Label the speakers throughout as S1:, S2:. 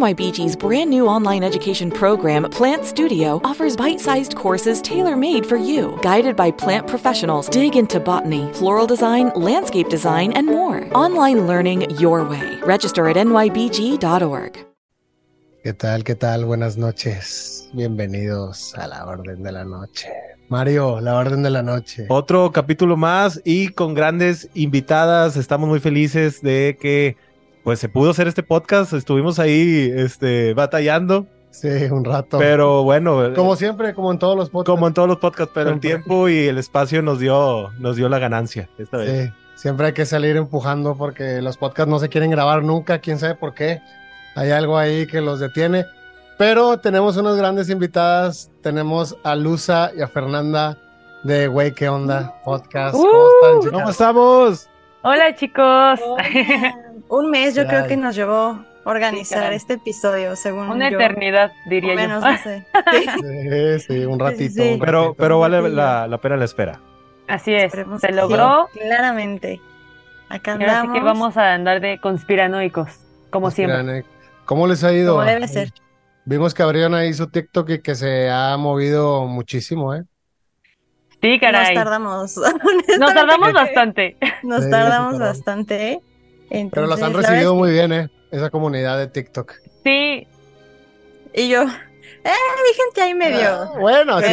S1: NYBG's brand new online education program, Plant Studio, offers bite sized courses tailor made for you. Guided by plant professionals, dig into botany, floral design, landscape design, and more. Online learning your way. Register at nybg.org.
S2: ¿Qué tal? ¿Qué tal? Buenas noches. Bienvenidos a la Orden de la Noche. Mario, la Orden de la Noche.
S3: Otro capítulo más y con grandes invitadas. Estamos muy felices de que pues se pudo hacer este podcast. Estuvimos ahí este, batallando.
S2: Sí, un rato.
S3: Pero bueno.
S2: Como siempre, como en todos los podcasts.
S3: Como en todos los podcasts, pero el tiempo y el espacio nos dio, nos dio la ganancia esta vez.
S2: Sí, siempre hay que salir empujando porque los podcasts no se quieren grabar nunca, quién sabe por qué. Hay algo ahí que los detiene. Pero tenemos unas grandes invitadas. Tenemos a Luza y a Fernanda de Güey, ¿qué onda? Podcast.
S3: ¿Cómo están, chicas? ¿Cómo estamos?
S4: Hola, chicos.
S5: Un mes yo creo que nos llevó organizar este episodio, según
S4: Una eternidad, diría
S5: menos,
S4: yo.
S5: No sé.
S2: Sí, sí, un ratito.
S5: Sí, sí.
S2: un
S3: Pero,
S2: ratito.
S3: pero vale la, la pena la espera.
S4: Así es,
S5: Esperemos
S4: se logró.
S5: sí, claramente. Acá
S4: Y ahora sí
S5: andamos.
S4: que vamos a andar de conspiranoicos, como siempre.
S2: ¿Cómo les ha ido?
S5: Como debe ser.
S2: Vimos que ahí su TikTok y que se ha movido muchísimo, ¿eh?
S4: Sí,
S5: Nos
S4: caray.
S5: tardamos.
S4: Nos tardamos bastante.
S5: Nos
S2: Sí,
S5: tardamos
S2: sí, tardamos.
S5: bastante. ¿eh?
S2: Pero los han recibido muy bien, ¿eh? Esa comunidad de TikTok.
S4: Sí,
S5: Y yo, eh, hay gente ahí medio.
S2: Ah, bueno, así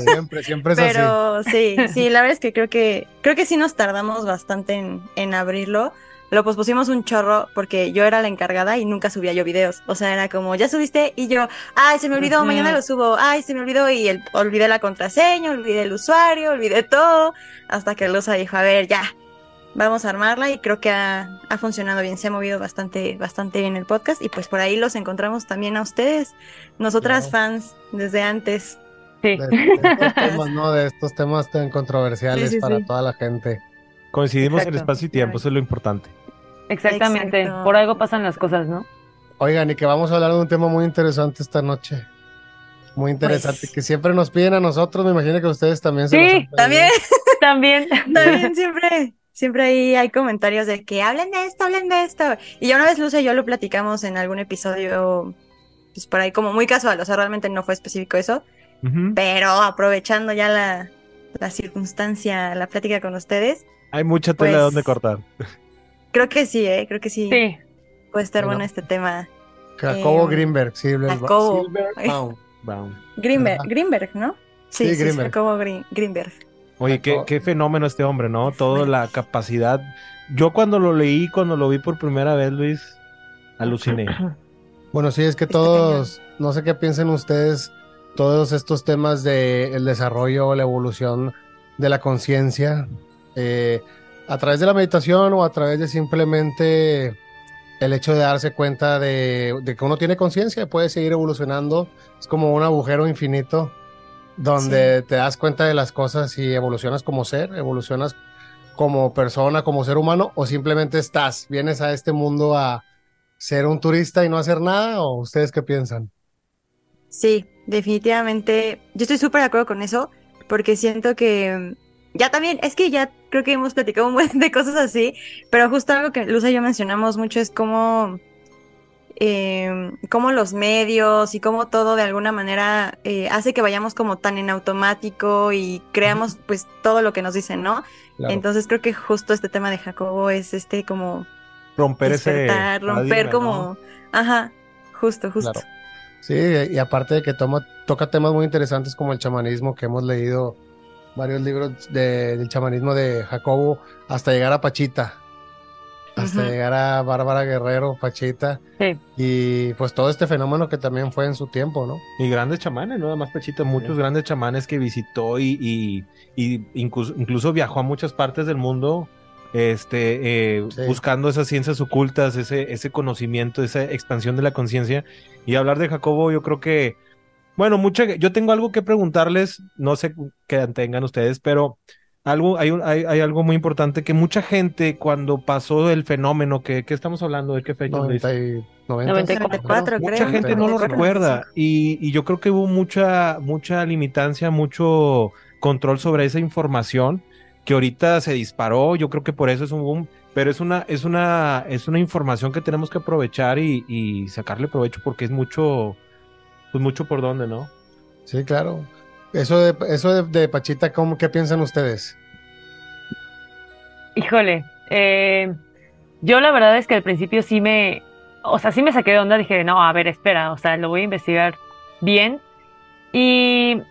S2: Siempre, siempre es así.
S5: Pero sí, sí, la verdad es que creo que creo que sí nos tardamos bastante en, en abrirlo. Lo pospusimos un chorro porque yo era la encargada y nunca subía yo videos. O sea, era como, ya subiste y yo, ay, se me olvidó, mañana lo subo, ay, se me olvidó y el, olvidé la contraseña, olvidé el usuario, olvidé todo. Hasta que Luza dijo, a ver, ya, vamos a armarla y creo que ha, ha funcionado bien. Se ha movido bastante, bastante bien el podcast y pues por ahí los encontramos también a ustedes. Nosotras
S2: Claro.
S5: fans desde antes.
S4: sí.
S2: De, de estos temas, ¿no? De estos temas tan controversiales
S5: Sí, sí,
S2: para
S5: sí.
S2: toda la gente.
S3: Coincidimos en
S4: Exacto.
S3: espacio y tiempo, eso es lo importante.
S4: Exactamente.
S5: Exacto.
S4: Por algo pasan las cosas, ¿no?
S2: Oigan, y que vamos a hablar de un tema muy interesante esta noche. Muy interesante,
S5: Pues-
S2: que siempre nos piden a nosotros, me imagino que ustedes también se
S4: Sí,
S2: los han pedido.
S5: También.
S4: También.
S5: También siempre, siempre ahí hay comentarios de que hablen de esto, hablen de esto. Y ya una vez Luce y yo lo platicamos en algún episodio, pues por ahí como muy casual, o sea, realmente no fue específico eso, pero aprovechando ya la, la circunstancia, la plática con ustedes,
S3: Hay mucha tela de
S5: Pues-
S3: donde cortar.
S5: creo que sí, ¿eh? Creo que sí,
S4: Sí.
S5: puede estar
S2: Bueno.
S5: bueno este tema.
S2: Jacobo
S5: Eh,
S2: Greenberg, Silver,
S5: Jacobo. Greenberg. Greenberg, ¿no? Sí,
S2: Sí,
S5: sí, sí,
S2: Greenberg.
S5: Jacobo Green- Greenberg.
S3: Oye, qué, fenómeno este hombre, ¿no? Toda la capacidad. Yo cuando lo leí, cuando lo vi por primera vez, Luis, aluciné.
S2: Bueno, sí, es que todos, no sé qué piensen ustedes, todos estos temas de el desarrollo, la evolución de la conciencia, eh, a través de la meditación o a través de simplemente el hecho de darse cuenta de, de que uno tiene conciencia y puede seguir evolucionando, es como un agujero infinito donde te das cuenta de las cosas y evolucionas como ser, evolucionas como persona, como ser humano, o simplemente estás, vienes a este mundo a ser un turista y no hacer nada, o ustedes qué piensan?
S5: Sí, definitivamente. Yo estoy súper de acuerdo con eso, porque siento que ya también, es que ya creo que hemos platicado un buen de cosas así, pero justo algo que Luz y yo mencionamos mucho es cómo, eh, cómo los medios y cómo todo de alguna manera eh, hace que vayamos como tan en automático y creamos pues todo lo que nos dicen, ¿no?
S2: Claro.
S5: Entonces creo que justo este tema de Jacobo es este como
S3: Romper ese.
S5: romper como,
S3: ¿no?
S5: ajá, justo, justo.
S2: Claro. Sí, y aparte de que toma, toca temas muy interesantes como el chamanismo, que hemos leído varios libros de- del chamanismo de Jacobo, hasta llegar a Pachita, hasta llegar a Bárbara Guerrero, Pachita,
S4: Sí.
S2: y pues todo este fenómeno que también fue en su tiempo, ¿no?
S3: Y grandes chamanes, ¿no? Nada más Pechita, muchos grandes chamanes que visitó y, y, y incluso, incluso viajó a muchas partes del mundo este, eh,
S2: Sí.
S3: buscando esas ciencias ocultas, ese, ese conocimiento, esa expansión de la conciencia. Y hablar de Jacobo, yo creo que, bueno, mucha, yo tengo algo que preguntarles, no sé qué tengan ustedes, pero algo, hay, un- hay, hay algo muy importante que mucha gente cuando pasó el fenómeno, que, ¿qué estamos hablando? ¿De qué fecha? Luis?
S2: 90 y 90,
S5: 94,
S3: Mucha
S5: creo.
S3: gente no lo
S5: 94,
S3: recuerda y, y yo creo que hubo mucha, mucha limitancia, mucho control sobre esa información que ahorita se disparó. Yo creo que por eso es un boom, Pero es una, es una, es una información que tenemos que aprovechar y, y sacarle provecho porque es mucho, pues mucho por dónde, ¿no?
S2: Sí, claro. Eso de, eso de, Pachita, ¿cómo, ¿qué piensan ustedes?
S4: Híjole, eh, yo la verdad es que al principio sí me, o sea, sí me saqué de onda, dije, no, a ver, espera, o sea, lo voy a investigar bien. Y,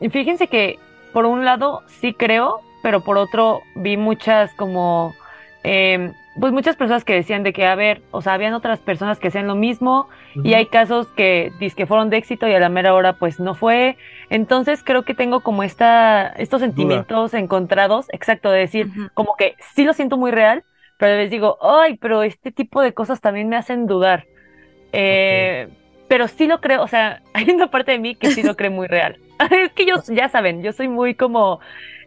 S4: y fíjense que por un lado sí creo, pero por otro vi muchas como, eh, pues muchas personas que decían de que, a ver, o sea, habían otras personas que hacían lo mismo y hay casos que que fueron de éxito y a la mera hora pues no fue. Entonces creo que tengo como esta, estos sentimientos encontrados, exacto, de decir, como que sí lo siento muy real, pero les digo, ay, pero este tipo de cosas también me hacen dudar. Eh, Pero sí lo creo, o sea, hay una parte de mí que sí lo cree muy real. es que yo, ya saben, yo soy muy como,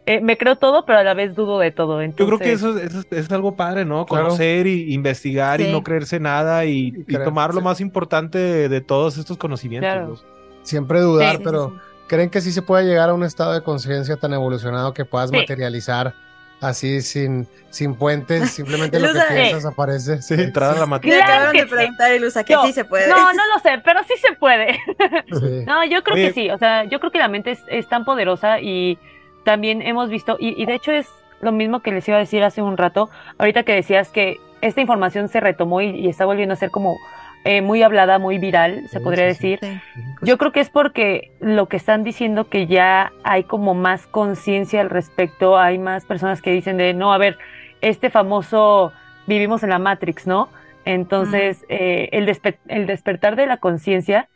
S4: eh, me creo todo, pero a la vez dudo de todo.
S3: Yo creo que
S4: Entonces,
S3: eso, es- es algo padre, ¿no?
S2: Claro.
S3: Conocer y investigar y no creerse nada y,
S2: Y
S3: y
S2: creer,
S3: tomar lo más importante de, de todos estos conocimientos.
S4: Claro.
S3: ¿no?
S2: Siempre dudar,
S4: Sí,
S2: pero
S5: sí, sí.
S2: ¿creen que sí se puede llegar a un estado de conciencia tan evolucionado que puedas
S4: Sí.
S2: materializar así sin, sin puentes? Simplemente lo que
S5: Lusa,
S2: piensas aparece. Sí.
S3: Entrar a la
S5: Me
S3: materia.
S4: Claro
S5: acabaron
S4: que
S5: de
S4: sí.
S5: preguntar, Ilusa, que
S4: No,
S5: sí se puede.
S4: no, no lo sé, pero sí se puede.
S2: Sí.
S4: No, yo creo
S3: Oye.
S4: que sí, o sea, yo creo que la mente es, es tan poderosa y también hemos visto, y, y de hecho es lo mismo que les iba a decir hace un rato, ahorita que decías que esta información se retomó y, y está volviendo a ser como eh, muy hablada, muy viral, se
S2: Sí,
S4: podría
S2: sí,
S4: decir.
S5: Sí.
S4: Yo creo que es porque lo que están diciendo que ya hay como más conciencia al respecto, hay más personas que dicen de, no, a ver, este famoso vivimos en la Matrix, ¿no? Entonces, eh, el, despe- el despertar de la conciencia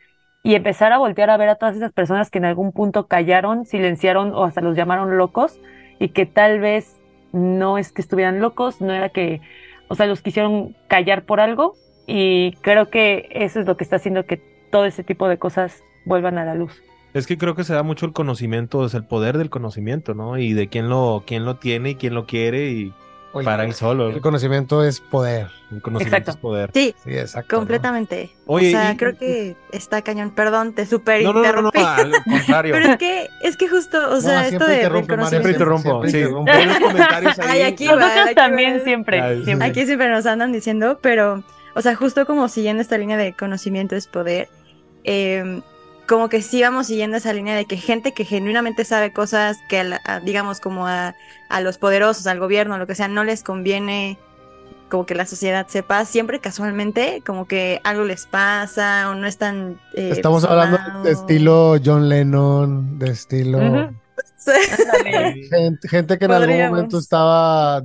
S4: y empezar a voltear a ver a todas esas personas que en algún punto callaron, silenciaron o hasta los llamaron locos y que tal vez no es que estuvieran locos, no era que, o sea, los quisieron callar por algo y creo que eso es lo que está haciendo que todo ese tipo de cosas vuelvan a la luz.
S3: Es que creo que se da mucho el conocimiento, es el poder del conocimiento, ¿no? Y de quién lo, quién lo tiene y quién lo quiere y
S2: Oye,
S3: para él solo.
S2: El conocimiento es poder.
S3: El conocimiento
S4: Exacto.
S3: es poder.
S5: Sí,
S2: Sí, exacto. ¿no?
S5: completamente.
S3: Oye,
S5: o sea,
S3: y-
S5: creo que está cañón. Perdón, te super
S3: No, no, no, no,
S5: interrumpí.
S3: al contrario.
S5: Pero es que, es que justo, o
S2: No,
S5: sea, esto
S2: siempre
S5: de,
S2: Mario,
S3: Siempre
S5: conocimiento.
S3: interrumpo.
S2: Siempre
S3: sí. los comentarios ahí.
S5: Ay, aquí
S3: Claro.
S5: va.
S4: Nosotros
S5: aquí
S4: también
S5: va.
S4: siempre,
S3: Ay, sí.
S4: siempre.
S5: Aquí siempre nos andan diciendo, pero, o sea, justo como siguiendo esta línea de conocimiento es poder, eh, como que sí vamos siguiendo esa línea de que gente que genuinamente sabe cosas que, a la- a, digamos, como a, a los poderosos, al gobierno, lo que sea, no les conviene como que la sociedad sepa, siempre casualmente como que algo les pasa o no están... eh,
S2: Estamos hablando de estilo John Lennon, de estilo gente, gente que en algún momento estaba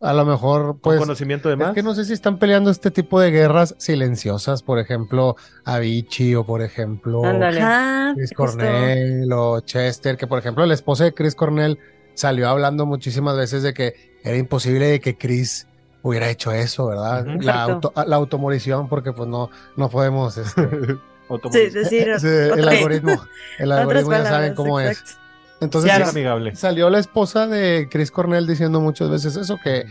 S2: a lo mejor
S3: Con
S2: pues
S3: conocimiento de
S2: es
S3: más.
S2: que no sé si están peleando este tipo de guerras silenciosas, por ejemplo, Avicii o por ejemplo
S4: Ándale.
S5: Ajá,
S2: Chris
S5: justo.
S2: Cornell o Chester, que por ejemplo la esposa de Chris Cornell salió hablando muchísimas veces de que era imposible de que Chris hubiera hecho eso, ¿verdad? La, auto, la automorición, porque pues no, no podemos, este,
S5: Sí, decir
S2: el algoritmo, el
S5: otras
S2: algoritmo ya saben cómo es. Entonces
S3: Ya
S2: sí,
S3: amigable.
S2: salió la esposa de Chris Cornell diciendo muchas veces eso, que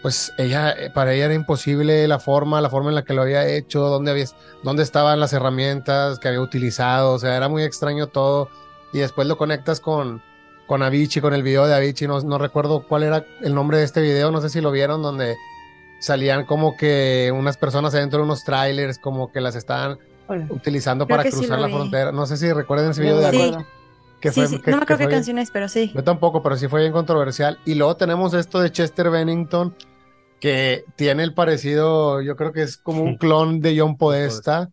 S2: pues ella, eh, para ella era imposible la forma, la forma en la que lo había hecho, dónde había, dónde estaban las herramientas que había utilizado, o sea, era muy extraño todo. Y después lo conectas con, con Avicii, con el video de Avicii, no, no recuerdo cuál era el nombre de este video, no sé si lo vieron, donde salían como que unas personas adentro de unos trailers, como que las estaban utilizando
S5: Creo
S2: para
S5: sí
S2: cruzar la
S5: vi.
S2: frontera. No sé si recuerdan ese video de
S5: Sí.
S4: Acuerdo.
S2: Que
S5: Sí,
S2: fue,
S5: sí,
S2: que-
S5: no me
S2: que
S5: acuerdo qué canciones, pero sí.
S2: yo tampoco, pero sí fue bien controversial. Y luego tenemos esto de Chester Bennington, que tiene el parecido, yo creo que es como un clon de John Podesta.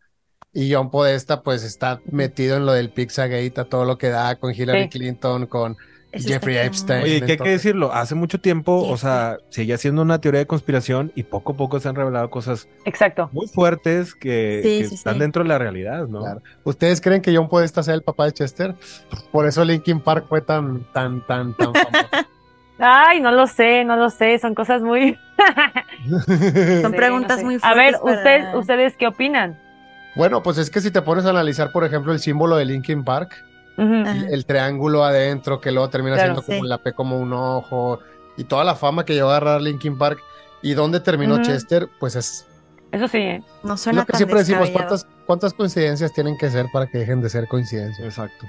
S2: Y John Podesta, pues está metido en lo del Pizzagate, a todo lo que da con Hillary
S4: Sí.
S2: Clinton, con
S5: Eso
S2: Jeffrey Epstein.
S3: Oye, ¿qué hay que decirlo? Hace mucho tiempo,
S5: Sí,
S3: o sea, sigue siendo una teoría de conspiración y poco a poco se han revelado cosas
S4: Exacto.
S3: muy fuertes que,
S5: Sí,
S3: que
S5: sí,
S3: están
S5: sí.
S3: dentro de la realidad, ¿no?
S2: Claro. ¿Ustedes creen que John Podesta sea el papá de Chester? Por eso Linkin Park fue tan, tan, tan, tan famoso.
S4: Ay, no lo sé, no lo sé, son cosas muy...
S5: Son
S4: Sí,
S5: preguntas
S4: no sé.
S5: muy
S4: A ver,
S5: fuertes
S4: usted,
S5: para-
S4: ¿ustedes qué opinan?
S2: Bueno, pues es que si te pones a analizar, por ejemplo, el símbolo de Linkin Park, El, el triángulo adentro, que luego termina
S4: Claro,
S2: siendo como
S5: sí.
S2: la P como un ojo, y toda la fama que llegó a agarrar Linkin Park, y dónde terminó. Chester, pues es
S4: Eso sí, ¿eh?
S5: No suena
S2: lo que
S5: tan
S2: siempre decimos. ¿cuántas, cuántas coincidencias tienen que ser para que dejen de ser coincidencias?
S3: Exacto.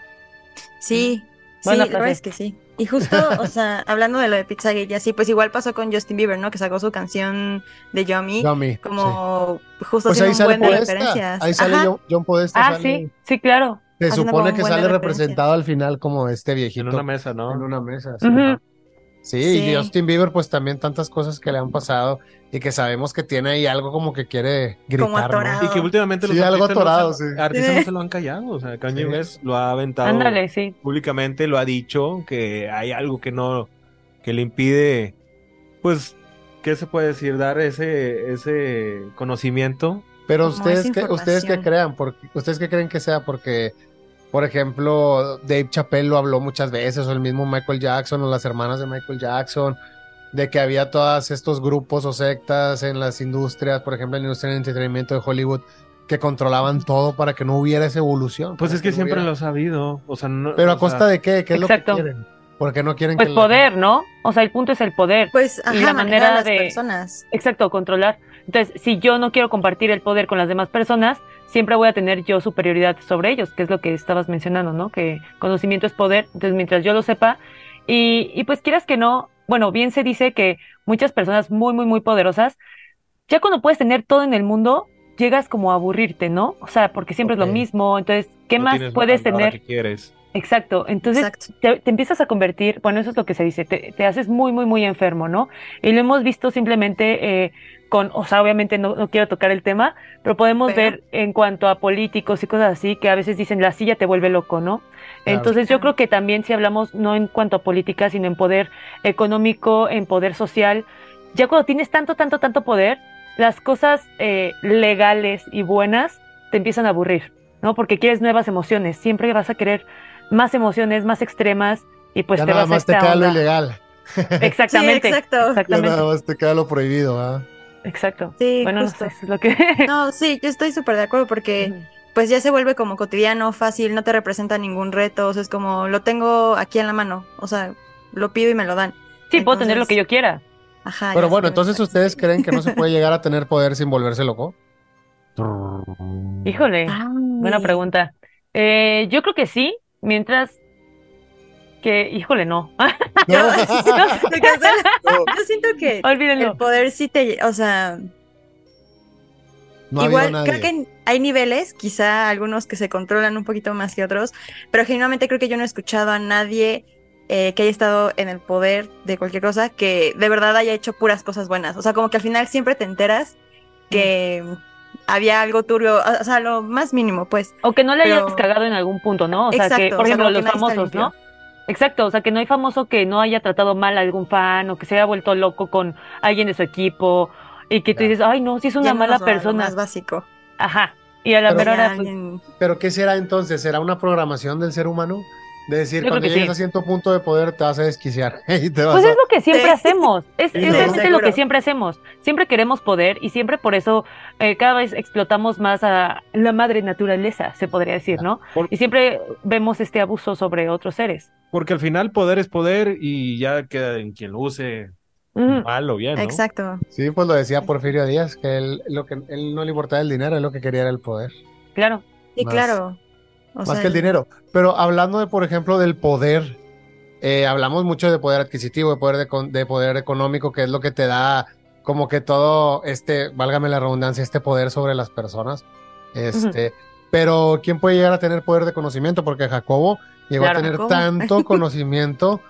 S5: Sí,
S4: Buena
S5: sí, es que sí. Y justo, o sea, hablando de lo de Pizzagate y así, pues igual pasó con Justin Bieber, ¿no? Que sacó su canción de Yummy,
S2: Yummy, sí.
S5: como justo
S2: Pues ahí
S5: haciendo un
S2: sale
S5: buen de referencias.
S2: Ahí sale
S5: Ajá.
S2: John, John Podesta.
S4: Ah,
S2: sale-
S4: sí, sí, claro.
S2: Se supone que sale
S5: referencia.
S2: representado al final como este viejito
S3: En una mesa, ¿no?
S2: en una mesa. sí. Y. Justin Bieber, pues también tantas cosas que le han pasado y que sabemos que tiene ahí algo como que quiere gritar,
S5: Como
S2: ¿no?
S3: Y que últimamente
S2: Sí,
S3: los
S2: algo atorado,
S3: se,
S2: sí.
S3: artistas no se lo han callado. O sea, Kanye
S2: Sí.
S3: West lo ha aventado
S4: Ándale, sí.
S3: públicamente, lo ha dicho, que hay algo que no, que le impide, pues, ¿qué se puede decir? Dar ese, ese conocimiento.
S2: Pero ustedes que ustedes que crean, porque ustedes qué creen que sea porque por ejemplo, Dave Chappelle lo habló muchas veces o el mismo Michael Jackson o las hermanas de Michael Jackson de que había todos estos grupos o sectas en las industrias, por ejemplo, en la industria del entretenimiento de Hollywood que controlaban todo para que no hubiera esa evolución.
S3: Pues es que
S2: no
S3: siempre lo ha sabido. O sea, no,
S2: Pero
S3: o
S2: a costa
S3: sea,
S2: de qué? ¿Qué es
S4: Exacto.
S2: lo que quieren? Porque no quieren
S4: Pues
S2: que la-
S4: poder, ¿no? O sea, el punto es el poder.
S5: Pues, ajá,
S4: Y la manera
S5: a las
S4: de-
S5: personas.
S4: Exacto, controlar. Entonces, si yo no quiero compartir el poder con las demás personas, siempre voy a tener yo superioridad sobre ellos, que es lo que estabas mencionando, ¿no? Que conocimiento es poder. Entonces, mientras yo lo sepa, y, y pues quieras que no, bueno, bien se dice que muchas personas muy, muy, muy poderosas, ya cuando puedes tener todo en el mundo, llegas como a aburrirte, ¿no? O sea, porque siempre es lo mismo. Entonces, ¿qué
S3: no
S4: más puedes tener?
S3: que quieres.
S4: Exacto. Entonces,
S5: Exacto.
S4: te, te empiezas a convertir, bueno, eso es lo que se dice, te, te haces muy, muy, muy enfermo, ¿no? Y lo hemos visto simplemente eh, con, o sea, obviamente no, no quiero tocar el tema, pero podemos
S5: Pero-
S4: ver en cuanto a políticos y cosas así, que a veces dicen la silla te vuelve loco, ¿no?
S2: Claro.
S4: Entonces yo creo que también si hablamos no en cuanto a política, sino en poder económico, en poder social, ya cuando tienes tanto, tanto, tanto poder, las cosas eh, legales y buenas te empiezan a aburrir, ¿no? Porque quieres nuevas emociones, siempre vas a querer más emociones, más extremas y pues
S2: ya
S4: te
S2: nada
S4: vas a
S2: más te queda lo
S4: onda.
S2: ilegal.
S4: Exactamente.
S5: Sí, exacto.
S2: Ya nada más te queda lo prohibido, ¿ah?
S4: Exacto.
S5: Sí,
S4: bueno,
S5: justo.
S4: no sé, es lo que
S5: No, sí, yo estoy súper de acuerdo porque pues ya se vuelve como cotidiano, fácil, no te representa ningún reto, o sea, es como lo tengo aquí en la mano, o sea, lo pido y me lo dan.
S4: Sí, puedo tener lo que yo quiera.
S5: Ajá.
S2: Pero bueno, entonces
S5: parece.
S2: ustedes creen que no se puede llegar a tener poder sin volverse loco.
S4: Híjole,
S5: Ay.
S4: buena pregunta. Eh, yo creo que sí, mientras que, híjole, no.
S2: No.
S5: Cancela. Yo siento que
S4: Olvídenlo.
S5: el poder sí te, o sea,
S2: No
S5: igual creo que hay niveles, quizá algunos que se controlan un poquito más que otros, pero genuinamente creo que yo no he escuchado a nadie eh, que haya estado en el poder de cualquier cosa que de verdad haya hecho puras cosas buenas. O sea, como que al final siempre te enteras que había algo turbio, o sea, lo más mínimo, pues.
S4: O que no le hayas
S5: Pero-
S4: cagado en algún punto, ¿no? O sea, que, por
S5: o sea,
S4: ejemplo, los famosos, ¿no? Exacto, o sea, que no hay famoso que no haya tratado mal a algún fan o que se haya vuelto loco con alguien de su equipo y que tú
S2: Ya.
S4: dices, ay, no, si es una
S5: Yéndonos
S4: mala
S5: lo
S4: persona.
S5: más básico.
S4: Ajá. Y a la
S2: Pero-
S4: mera
S5: Ya
S4: hora, pues,
S2: Pero ¿qué será entonces? ¿Será una programación del ser humano? De decir, cuando
S4: que
S2: llegues
S4: sí.
S2: a cierto punto de poder te vas a desquiciar y te vas
S4: Pues
S2: a...
S4: es lo que siempre
S5: Sí.
S4: hacemos, es, es
S2: ¿no?
S4: realmente lo que siempre hacemos. Siempre queremos poder y siempre por eso eh, cada vez explotamos más a la madre naturaleza, se podría decir, ¿no?
S3: Por-
S4: Y siempre vemos este abuso sobre otros seres.
S3: Porque al final poder es poder y ya queda en quien lo use mal o bien, ¿no?
S5: Exacto.
S2: Sí, pues lo decía Porfirio Díaz, que él, lo que él no le importaba el dinero, él lo que quería era el poder.
S4: Claro.
S5: Sí,
S2: Más-
S5: claro. O
S2: más
S5: sea,
S2: que el dinero. Pero hablando de, por ejemplo, del poder, eh, hablamos mucho de poder adquisitivo, de poder, de, poder económico, que es lo que te da como que todo este, válgame la redundancia, este poder sobre las personas. Este, pero ¿quién puede llegar a tener poder de conocimiento? Porque Jacobo llegó
S4: Claro,
S2: a tener
S5: Jacobo.
S2: tanto conocimiento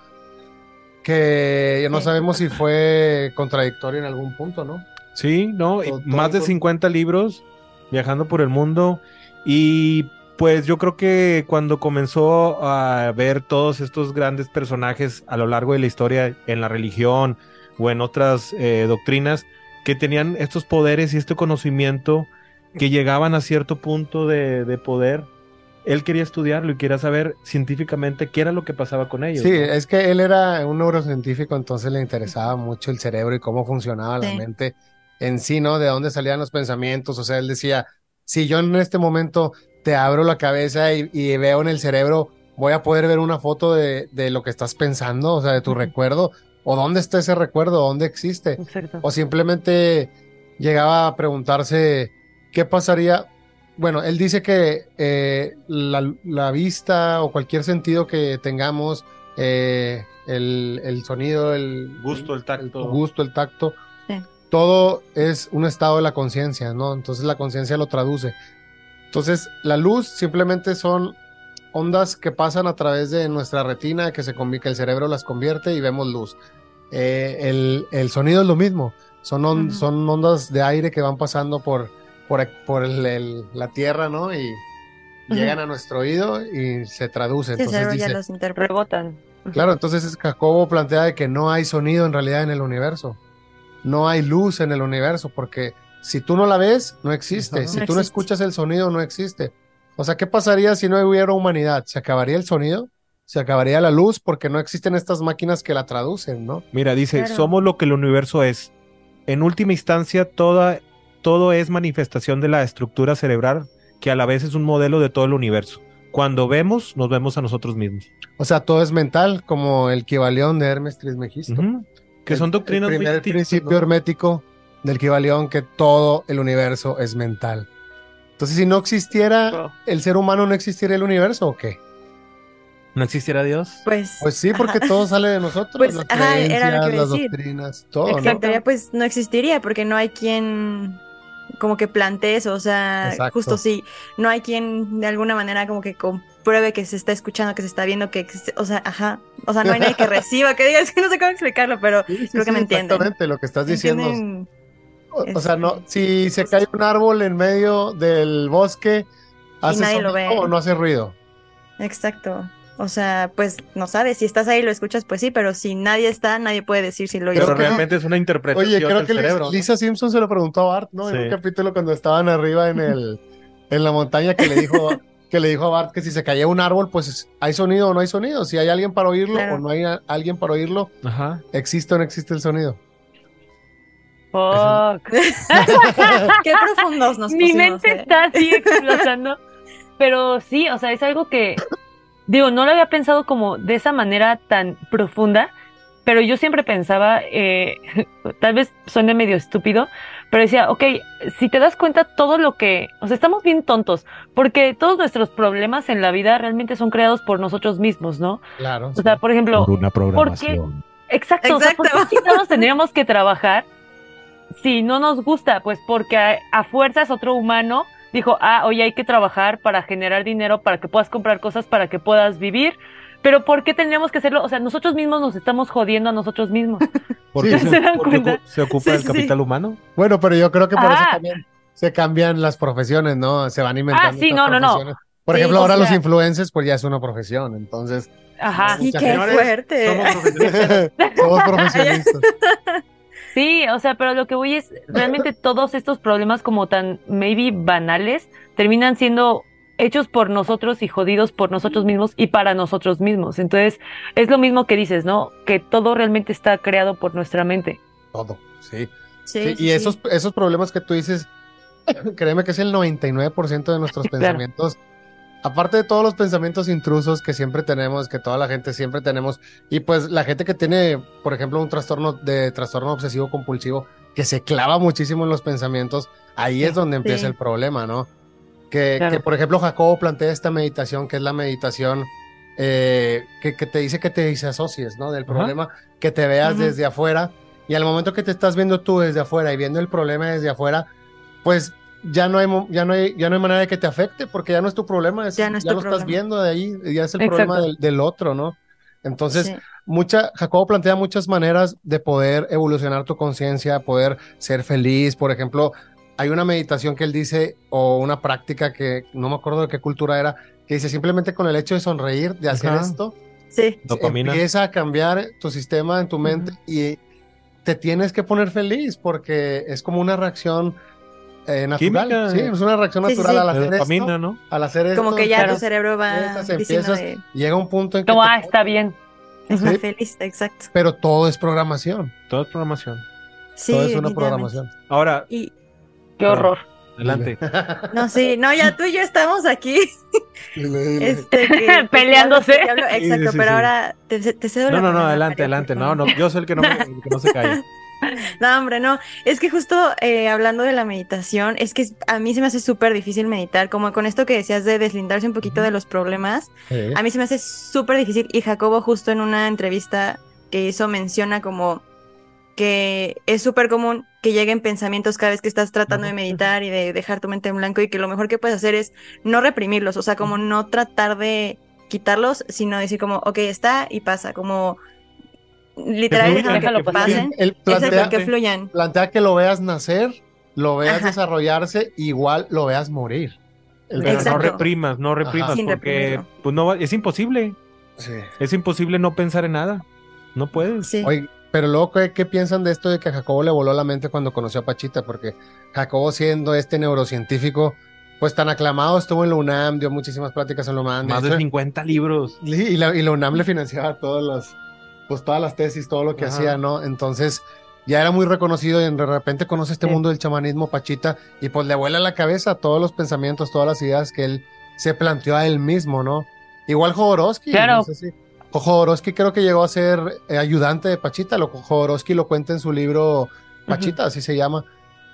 S2: que no sabemos si fue contradictorio en algún punto, ¿no?
S3: Sí, ¿no?
S2: Todo-
S3: más de
S2: todo-
S3: 50 libros viajando por el mundo y pues yo creo que cuando comenzó a ver todos estos grandes personajes a lo largo de la historia en la religión o en otras eh, doctrinas que tenían estos poderes y este conocimiento que llegaban a cierto punto de, de poder, él quería estudiarlo y quería saber científicamente qué era lo que pasaba con ellos.
S2: Sí,
S3: ¿no?
S2: es que él era un neurocientífico, entonces le interesaba mucho el cerebro y cómo funcionaba la
S5: Sí.
S2: mente en sí, ¿no? De dónde salían los pensamientos. O sea, él decía, si yo en este momento te abro la cabeza y, y veo en el cerebro, voy a poder ver una foto de, de lo que estás pensando, o sea, de tu recuerdo, o dónde está ese recuerdo, dónde existe.
S4: Exacto.
S2: O simplemente llegaba a preguntarse qué pasaría. bueno, él dice que eh, la, la vista o cualquier sentido que tengamos, eh, el, el sonido, el
S3: Gusto, el tacto.
S2: gusto, el tacto,
S5: Sí.
S2: todo es un estado de la conciencia, ¿no? Entonces la conciencia lo traduce. Entonces, la luz simplemente son ondas que pasan a través de nuestra retina, que se que el cerebro las convierte y vemos luz. Eh, el, el sonido es lo mismo, son, on-
S5: Ujú.
S2: son ondas de aire que van pasando por, por, por el- el- la tierra, ¿no? Y llegan a nuestro oído y se traduce.
S5: Sí, el
S2: Entonces
S5: cerebro ya
S2: dice,
S5: los interpreta.
S4: Rebotan.
S2: Claro, entonces es- Jacobo plantea de que no hay sonido en realidad en el universo. No hay luz en el universo, porque si tú no la ves, no existe. Si
S5: No
S2: tú no escuchas el sonido, no existe. O sea, ¿qué pasaría si no hubiera humanidad? ¿Se acabaría el sonido? ¿Se acabaría la luz? Porque no existen estas máquinas que la traducen, ¿no?
S3: Mira, dice,
S5: Claro.
S3: somos lo que el universo es. En última instancia, toda, todo es manifestación de la estructura cerebral, que a la vez es un modelo de todo el universo. Cuando vemos, nos vemos a nosotros mismos.
S2: O sea, todo es mental, como el Kibalión de Hermes Trismegisto.
S3: Que
S2: El-
S3: son doctrinas
S2: El primer principio
S3: ¿no?
S2: hermético del Kibalión, que todo el universo es mental. Entonces, si no existiera el ser humano, ¿no existiría el universo o qué?
S3: ¿No existiera Dios?
S5: Pues,
S2: Pues sí, porque
S5: ajá.
S2: todo sale de nosotros,
S5: Pues,
S2: las
S5: ajá, era lo que
S2: las
S5: decir.
S2: doctrinas, todo,
S5: en
S2: ¿no?
S5: pues no existiría porque no hay quien como que plantee eso, o sea,
S2: Exacto.
S5: justo sí, no hay quien de alguna manera como que compruebe que se está escuchando, que se está viendo, que, existe- o sea, ajá, o sea, no hay nadie que reciba, que diga, es que no sé cómo explicarlo, pero
S2: Sí, sí,
S5: creo que
S2: sí,
S5: me entienden.
S2: Exactamente, lo que estás diciendo.
S5: ¿entienden?
S2: O, o sea, no,
S5: Este,
S2: si se cae un árbol en medio del bosque, ¿hace
S5: nadie lo
S2: sonido
S5: ve.
S2: o no hace ruido?
S5: Exacto. O sea, pues no sabes, si estás ahí y lo escuchas, pues sí, pero si nadie está, nadie puede decir si lo
S2: Creo
S3: Pero realmente es una interpretación
S2: Oye, creo
S3: del
S2: que
S3: cerebro. ¿no?
S2: Lisa Simpson se lo preguntó a Bart, ¿no? En un capítulo cuando estaban arriba en el en la montaña que le dijo que le dijo a Bart que si se caía un árbol, pues hay sonido o no hay sonido. Si hay alguien para oírlo
S5: Claro.
S2: o no hay alguien para oírlo,
S3: Ajá.
S2: existe o no existe el sonido.
S4: Fuck.
S5: Qué profundos nos
S4: Mi
S5: pusimos,
S4: mente
S5: ¿eh?
S4: está así explotando. Pero sí, o sea, es algo que, digo, no lo había pensado como de esa manera tan profunda, pero yo siempre pensaba, eh, tal vez suene medio estúpido, pero decía, ok, si te das cuenta todo lo que, o sea, estamos bien tontos, porque todos nuestros problemas en la vida realmente son creados por nosotros mismos, ¿no?
S2: Claro.
S4: O sea, por ejemplo,
S6: una
S4: programación. Exacto, o sea, ¿por
S5: Exacto.
S4: qué tendríamos que trabajar si no nos gusta? Pues porque a, a fuerzas otro humano dijo, ah, oye, hay que trabajar para generar dinero, para que puedas comprar cosas, para que puedas vivir. Pero ¿por qué tendríamos que hacerlo? O sea, nosotros mismos nos estamos jodiendo a nosotros mismos.
S3: ¿Por
S2: Sí.
S4: ¿Se
S3: se ocupa
S5: Sí,
S3: el
S5: sí.
S3: capital humano?
S2: Bueno, pero yo creo que por eso también se cambian las profesiones, ¿no? Se van inventando.
S4: Ah, sí, no, no, no.
S2: Por
S5: Sí,
S2: ejemplo, ahora los influencers, pues ya es una profesión, entonces
S4: Ajá.
S5: Sí,
S2: Mucha
S5: qué fuerte.
S3: Somos profesionistas.
S2: somos profesionistas.
S4: Sí, o sea, pero lo que voy es, realmente todos estos problemas como tan maybe banales terminan siendo hechos por nosotros y jodidos por nosotros mismos y para nosotros mismos. Entonces, es lo mismo que dices, ¿no? Que todo realmente está creado por nuestra mente.
S2: Todo, sí.
S5: Sí,
S2: Sí,
S5: sí,
S2: y
S5: sí.
S2: esos, esos problemas que tú dices, créeme que es el 99% de nuestros
S4: Claro.
S2: pensamientos. Aparte de todos los pensamientos intrusos que siempre tenemos, que toda la gente siempre tenemos, y pues la gente que tiene, por ejemplo, un trastorno de trastorno obsesivo compulsivo, que se clava muchísimo en los pensamientos, ahí es donde empieza
S5: Sí.
S2: el problema, ¿no? Que,
S4: Claro.
S2: que, por ejemplo, Jacobo plantea esta meditación, que es la meditación eh, que, que te dice que te desasocies, ¿no? Del
S3: Ajá.
S2: problema, que te veas desde afuera, y al momento que te estás viendo tú desde afuera y viendo el problema desde afuera, pues ya no hay, mo- ya no hay, ya no hay manera de que te afecte, porque ya no es tu problema, es-
S5: Ya
S2: ya,
S5: no es
S2: lo
S5: tu
S2: estás
S5: problema.
S2: viendo de ahí, ya es el
S4: Exacto.
S2: problema del, del otro, ¿no? Entonces,
S5: Sí.
S2: mucha, Jacobo plantea muchas maneras de poder evolucionar tu conciencia, poder ser feliz. Por ejemplo, hay una meditación que él dice, o una práctica que no me acuerdo de qué cultura era, que dice simplemente con el hecho de sonreír, de hacer
S3: Ajá.
S2: esto,
S5: Sí.
S2: Empieza a cambiar tu sistema en tu mente y te tienes que poner feliz porque es como una reacción eh, natural.
S3: Química.
S2: Sí, es una reacción
S5: Sí, sí,
S2: natural
S5: sí.
S2: al
S3: La
S2: hacer
S3: dopamina,
S2: esto.
S3: ¿no?
S2: Al hacer esto,
S5: Como que ya
S2: claro,
S5: tu cerebro va
S2: empiezas,
S5: diciendo
S2: empiezas,
S5: de,
S2: llega un punto en que te-
S4: ah, está bien.
S5: está
S2: Sí.
S5: feliz, exacto.
S2: pero todo es programación.
S3: Todo es programación.
S5: Sí,
S2: todo es una programación.
S3: Ahora,
S5: Y
S4: Qué horror.
S3: adelante.
S5: no, sí, no, ya tú y yo estamos aquí
S2: Dile, dile.
S5: este, que-
S4: Peleándose.
S5: que hablo-
S3: Sí,
S5: Exacto,
S3: sí,
S5: pero
S3: sí.
S5: ahora te, te cedo la
S3: No, no, no,
S5: palabra,
S3: adelante, adelante. No, no, yo soy el que no, me- el que no se calle.
S5: No, hombre, no. Es que justo eh, hablando de la meditación, es que a mí se me hace súper difícil meditar, como con esto que decías de deslindarse un poquito de los problemas. A mí se me hace súper difícil y Jacobo justo en una entrevista que hizo menciona como que es súper común que lleguen pensamientos cada vez que estás tratando de meditar y de dejar tu mente en blanco y que lo mejor que puedes hacer es no reprimirlos, o sea, como no tratar de quitarlos, sino decir como, ok, está y pasa, como literal
S3: fluyan,
S5: que
S3: que
S5: lo pasen, exacto,
S2: plantea,
S5: que fluyan.
S2: plantea que lo veas nacer, lo veas
S5: Ajá.
S2: desarrollarse, igual lo veas morir. El
S3: Pero no reprimas, no reprimas, porque pues no es imposible.
S2: Sí.
S3: Es imposible no pensar en nada. No puedes.
S5: Sí.
S2: Oye, pero luego, ¿qué, qué piensan de esto de que a Jacobo le voló la mente cuando conoció a Pachita? Porque Jacobo, siendo este neurocientífico, pues tan aclamado, estuvo en la UNAM, dio muchísimas pláticas en la UNAM.
S3: Más de
S2: hecho,
S3: 50 libros.
S2: y, y la, y la UNAM le financiaba todas las, pues todas las tesis, todo lo que
S3: Ajá.
S2: hacía, ¿no? Entonces, ya era muy reconocido y de repente conoce este
S4: Sí.
S2: mundo del chamanismo Pachita y pues le vuela la cabeza todos los pensamientos, todas las ideas que él se planteó a él mismo, ¿no? Igual Jodorowsky,
S4: Claro.
S2: no sé si- Jodorowsky creo que llegó a ser eh, ayudante de Pachita, lo Jodorowsky lo cuenta en su libro Pachita, así se llama,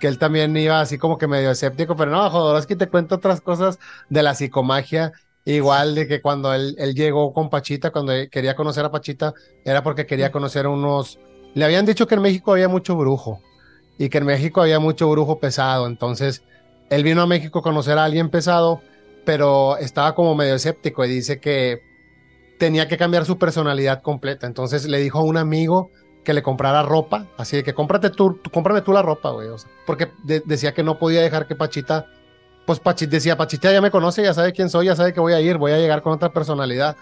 S2: que él también iba así como que medio escéptico, pero no, Jodorowsky te cuenta otras cosas de la psicomagia, igual de que cuando él, él llegó con Pachita, cuando él quería conocer a Pachita, era porque quería conocer unos, le habían dicho que en México había mucho brujo y que en México había mucho brujo pesado, entonces él vino a México a conocer a alguien pesado, pero estaba como medio escéptico y dice que tenía que cambiar su personalidad completa. Entonces le dijo a un amigo que le comprara ropa, así de que cómprate tú, tú- cómprame tú la ropa, güey. o sea, porque de- decía que no podía dejar que Pachita, pues Pachita decía, Pachita ya me conoce, ya sabe quién soy, ya sabe que voy a ir, voy a llegar con otra personalidad.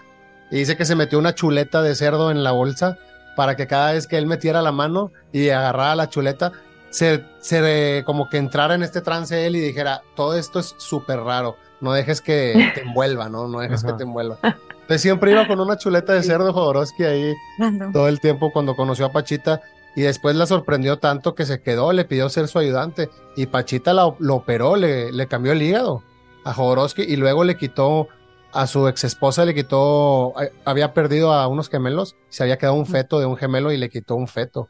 S2: Y dice que se metió una chuleta de cerdo en la bolsa para que cada vez que él metiera la mano y agarrara la chuleta, se, se como que entrara en este trance él y dijera, todo esto es súper raro, no dejes que te envuelva, ¿no? No dejes
S3: Ajá.
S2: que te envuelva. Entonces siempre iba con una chuleta de cerdo Jodorowsky ahí
S5: Random.
S2: todo el tiempo cuando conoció a Pachita y después la sorprendió tanto que se quedó, le pidió ser su ayudante y Pachita la- lo operó, le, le cambió el hígado a Jodorowsky y luego le quitó a su ex esposa, le quitó, a- había perdido a unos gemelos, se había quedado un feto de un gemelo y le quitó un feto.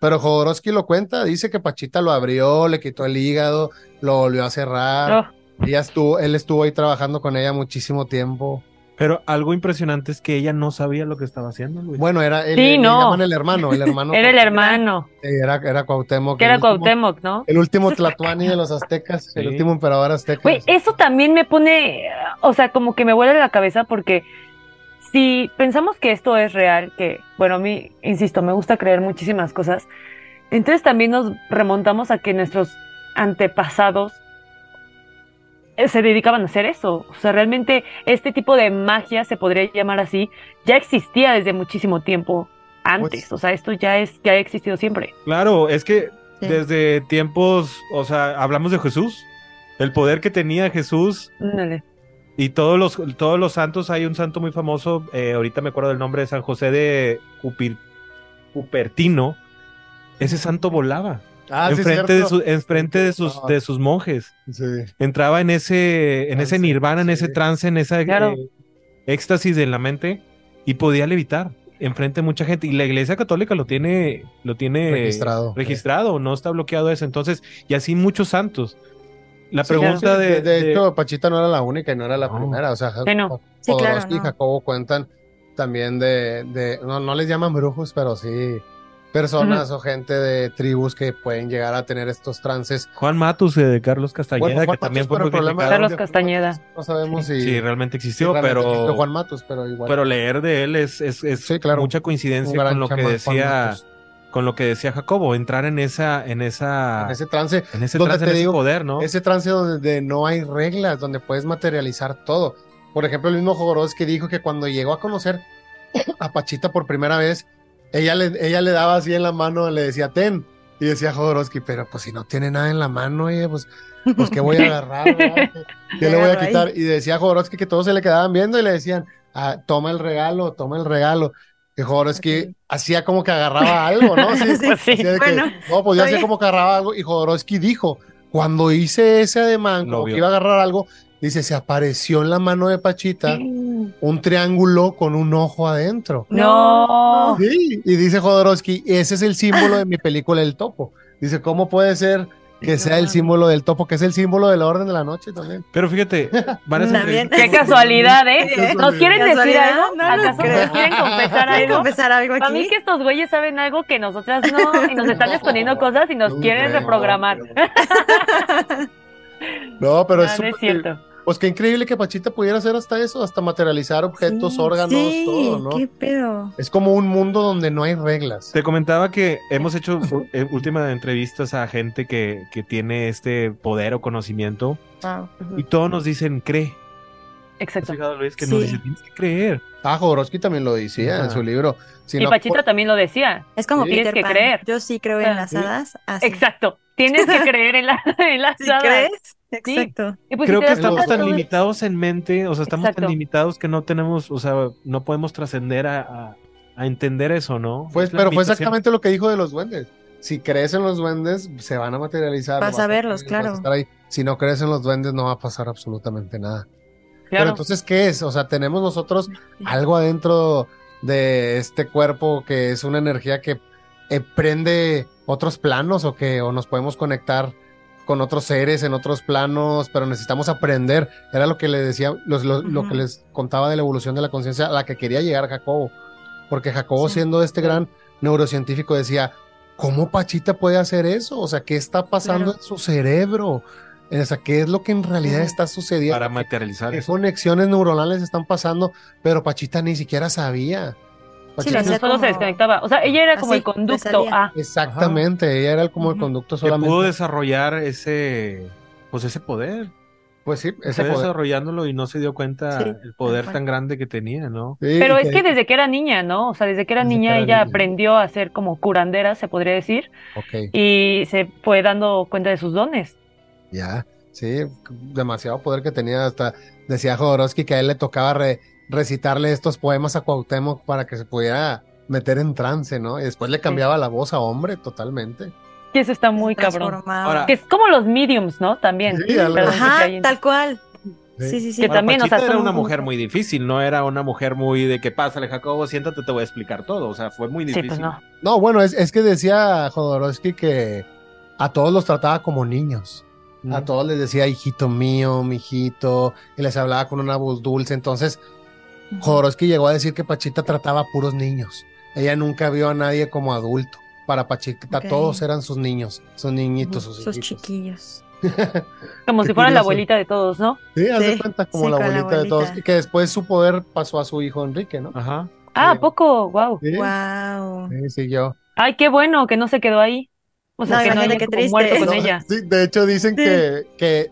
S2: Pero Jodorowsky lo cuenta, dice que Pachita lo abrió, le quitó el hígado, lo volvió a cerrar.
S4: Oh,
S2: Ella estuvo, él estuvo ahí trabajando con ella muchísimo tiempo.
S3: Pero algo impresionante es que ella no sabía lo que estaba haciendo, Luis.
S2: Bueno, era
S4: Sí, no.
S2: llaman el hermano, el hermano.
S4: era el hermano,
S2: Era, era Cuauhtémoc.
S4: que
S2: el
S4: era
S2: último-
S4: Cuauhtémoc, ¿no?
S2: El último Tlatuani de los aztecas, el último emperador azteca.
S4: Güey, eso también me pone, o sea, como que me vuela la cabeza porque si pensamos que esto es real, que, bueno, a mí, insisto, me gusta creer muchísimas cosas, entonces también nos remontamos a que nuestros antepasados se dedicaban a hacer eso. O sea, realmente este tipo de magia, se podría llamar así, ya existía desde muchísimo tiempo antes.
S2: Pues-
S4: o sea, esto ya es, ya ha existido siempre.
S3: Claro, es que
S5: Sí.
S3: desde tiempos, o sea, hablamos de Jesús, el poder que tenía Jesús
S4: Ándale.
S3: y todos los, todos los santos, hay un santo muy famoso, eh, ahorita me acuerdo del nombre de San José de Cupir- Cupertino, ese santo volaba
S2: Ah, sí,
S3: enfrente, de,
S2: cierto.
S3: su- enfrente de, sus,
S2: Ah.
S3: de sus monjes.
S2: Sí.
S3: Entraba en ese, en ese
S2: Trance,
S3: nirvana, en ese
S2: sí.
S3: trance, en esa
S4: Claro.
S3: eh, éxtasis de la mente y podía levitar enfrente de mucha gente. Y la iglesia católica lo tiene, lo tiene
S2: Registrado.
S3: registrado, no está bloqueado eso. Entonces, y así muchos santos. La
S2: Sí,
S3: pregunta
S2: sí,
S3: de,
S2: de,
S3: de-
S2: hecho, Pachita no era la única y no era la
S3: No.
S2: primera. O sea,
S4: Sí, no.
S5: Sí, claro,
S2: Jodorowsky y
S5: no.
S2: Jacobo cuentan también de, de no, no les llaman brujos, pero sí personas o gente de tribus que pueden llegar a tener estos trances.
S3: Juan Matus eh, de Carlos Castañeda,
S2: Bueno, Juan
S3: que también fue
S2: problema.
S4: Carlos Castañeda.
S2: No sabemos si,
S3: Sí, realmente
S2: si
S3: existió,
S2: realmente
S3: pero,
S2: existió Juan Matus, pero igual.
S3: pero leer de él es, es, es
S2: Sí, claro.
S3: mucha coincidencia con lo que decía, con lo que decía Jacobo, entrar en esa, en esa,
S2: En ese trance,
S3: en ese
S2: donde
S3: trance,
S2: te
S3: en ese poder, ¿no?
S2: ese trance donde no hay reglas, donde puedes materializar todo. Por ejemplo, el mismo Jodorowsky dijo que cuando llegó a conocer a Pachita por primera vez, ella le, ella le daba así en la mano, le decía, ten. Y decía Jodorowsky, pero pues si no tiene nada en la mano, oye, pues, pues ¿qué voy a agarrar? ¿Qué, qué le voy a
S5: ahí.
S2: quitar? Y decía Jodorowsky que todos se le quedaban viendo y le decían, ah, toma el regalo, toma el regalo. Y Jodorowsky
S5: Ok.
S2: hacía como que agarraba algo, ¿no? Sí,
S5: Sí,
S4: sí.
S2: Hacía de que,
S5: Bueno,
S2: no, pues sé
S5: bien.
S2: cómo que agarraba algo. Y Jodorowsky dijo, cuando hice ese ademán, como que iba a agarrar algo, dice, se apareció en la mano de Pachita un triángulo con un ojo adentro.
S4: No.
S2: Sí, y dice Jodorowsky, ese es el símbolo de mi película El Topo. Dice, ¿cómo puede ser que sea el símbolo del topo, que es el símbolo del orden de la noche también?
S3: Pero fíjate, van a
S5: También.
S4: Qué casualidad, ¿eh? ¿Nos quieren decir algo?
S5: No
S4: ¿Acaso
S5: creo.
S4: nos quieren confesar
S5: ¿Quieren
S4: algo?
S5: confesar algo
S4: Para mí que estos güeyes saben algo que nosotras no, y nos están escondiendo cosas y nos
S2: No,
S4: quieren reprogramar.
S2: No, pero
S4: No,
S2: es,
S4: no es cierto.
S2: Pues qué increíble que Pachita pudiera hacer hasta eso, hasta materializar objetos,
S5: Sí,
S2: órganos,
S5: sí,
S2: todo, ¿no?
S5: ¿Qué pedo?
S2: Es como un mundo donde no hay reglas.
S3: Te comentaba que hemos hecho eh, últimas entrevistas a gente que, que tiene este poder o conocimiento
S5: Wow.
S3: y todos nos dicen cree. ¿Has
S4: Exacto.
S3: fijado, Luis? Que
S5: Sí.
S3: nos dicen tienes que creer.
S2: Ah, Jodorowsky también lo decía en su libro. Si
S4: Y
S2: no,
S4: Pachita también lo decía.
S5: Es como
S2: Sí.
S5: Peter
S4: Tienes que
S5: Pan.
S4: creer.
S5: Yo sí creo en
S4: Ah,
S5: las
S2: sí.
S5: hadas. así.
S4: Exacto. Tienes que creer en, la, en las
S5: ¿Sí
S4: hadas.
S5: crees? Exacto.
S4: Y pues,
S3: Creo
S4: si
S3: que estamos tan limitados en mente, o sea, estamos
S4: Exacto.
S3: tan limitados que no tenemos, o sea, no podemos trascender a, a- a entender eso, ¿no?
S2: Pues,
S3: Es
S2: pero fue exactamente lo que dijo de los duendes. Si crees en los duendes, se van a materializar.
S5: Vas a verlos,
S2: vas
S5: claro.
S2: estar ahí. Si no crees en los duendes, no va a pasar absolutamente nada. Pero
S4: Claro.
S2: entonces, ¿qué es? O sea, tenemos nosotros algo adentro de este cuerpo que es una energía que eh, prende otros planos o que o nos podemos conectar con otros seres en otros planos, pero necesitamos aprender. Era lo que le decía, los- lo, que les contaba de la evolución de la conciencia a la que quería llegar Jacobo. Porque Jacobo,
S5: Sí.
S2: siendo este gran neurocientífico, decía, ¿cómo Pachita puede hacer eso? O sea, ¿qué está pasando
S5: Claro.
S2: en su cerebro? O sea, ¿qué es lo que en realidad está sucediendo?
S3: para materializar
S2: ¿Qué conexiones neuronales están pasando? Pero Pachita ni siquiera sabía.
S5: Lo
S2: Pachita-
S5: hacía
S4: solo se
S5: como-
S4: desconectaba. O sea, ella era como
S5: Así,
S4: el conducto. Ah,
S2: Exactamente, ella era como el conducto solamente.
S3: pudo desarrollar ese, pues ese poder.
S2: Pues sí, ese
S3: Fue
S2: poder.
S3: desarrollándolo y no se dio cuenta
S5: Sí,
S3: el poder tan grande que tenía, ¿no?
S2: Sí,
S4: Pero es que desde que era niña, ¿no? O sea, desde que era
S2: Desde que
S4: niña
S2: era
S4: ella
S2: niña.
S4: aprendió a ser como curandera, se podría decir,
S2: Ok,
S4: y se fue dando cuenta de sus dones.
S2: ya, sí, demasiado poder que tenía. Hasta decía Jodorowsky que a él le tocaba re- recitarle estos poemas a Cuauhtémoc para que se pudiera meter en trance, ¿no? Y después le cambiaba la voz a hombre totalmente.
S4: Y eso está muy cabrón.
S3: Ahora,
S4: Que es como los mediums, ¿no? También.
S2: Sí,
S4: que
S5: Ajá, tal cual.
S2: Sí.
S5: Sí, sí, sí.
S4: Que
S3: Ahora,
S4: también, o sea,
S3: era una mujer muy difícil, no era una mujer muy de que pásale, Jacobo, siéntate, te voy a explicar todo. O sea, fue muy
S4: Sí,
S3: difícil.
S4: pues no.
S2: No, bueno, es, es que decía Jodorowsky que a todos los trataba como niños. A todos les decía hijito mío, mijito, y les hablaba con una voz dulce. Entonces, Jodorowsky llegó a decir que Pachita trataba a puros niños. Ella nunca vio a nadie como adulto. Para Pachita todos eran sus niños, sus niñitos, sus,
S5: Sus chiquillos.
S4: Como si fuera la abuelita de todos, ¿no?
S2: Sí, haz de
S5: Sí,
S2: cuenta como
S5: sí,
S2: la abuelita de todos. Y que después su poder pasó a su hijo Enrique, ¿no?
S3: Ajá.
S4: Ah,
S2: Sí.
S4: ¿a poco? Wow.
S2: Sí,
S5: Wow.
S2: sí, siguió.
S4: Ay, qué bueno que no se quedó ahí. O sea,
S5: No,
S4: que haya
S5: triste.
S4: muerto con
S2: No,
S4: ella.
S2: sí, de hecho, dicen
S5: Sí.
S2: que, que,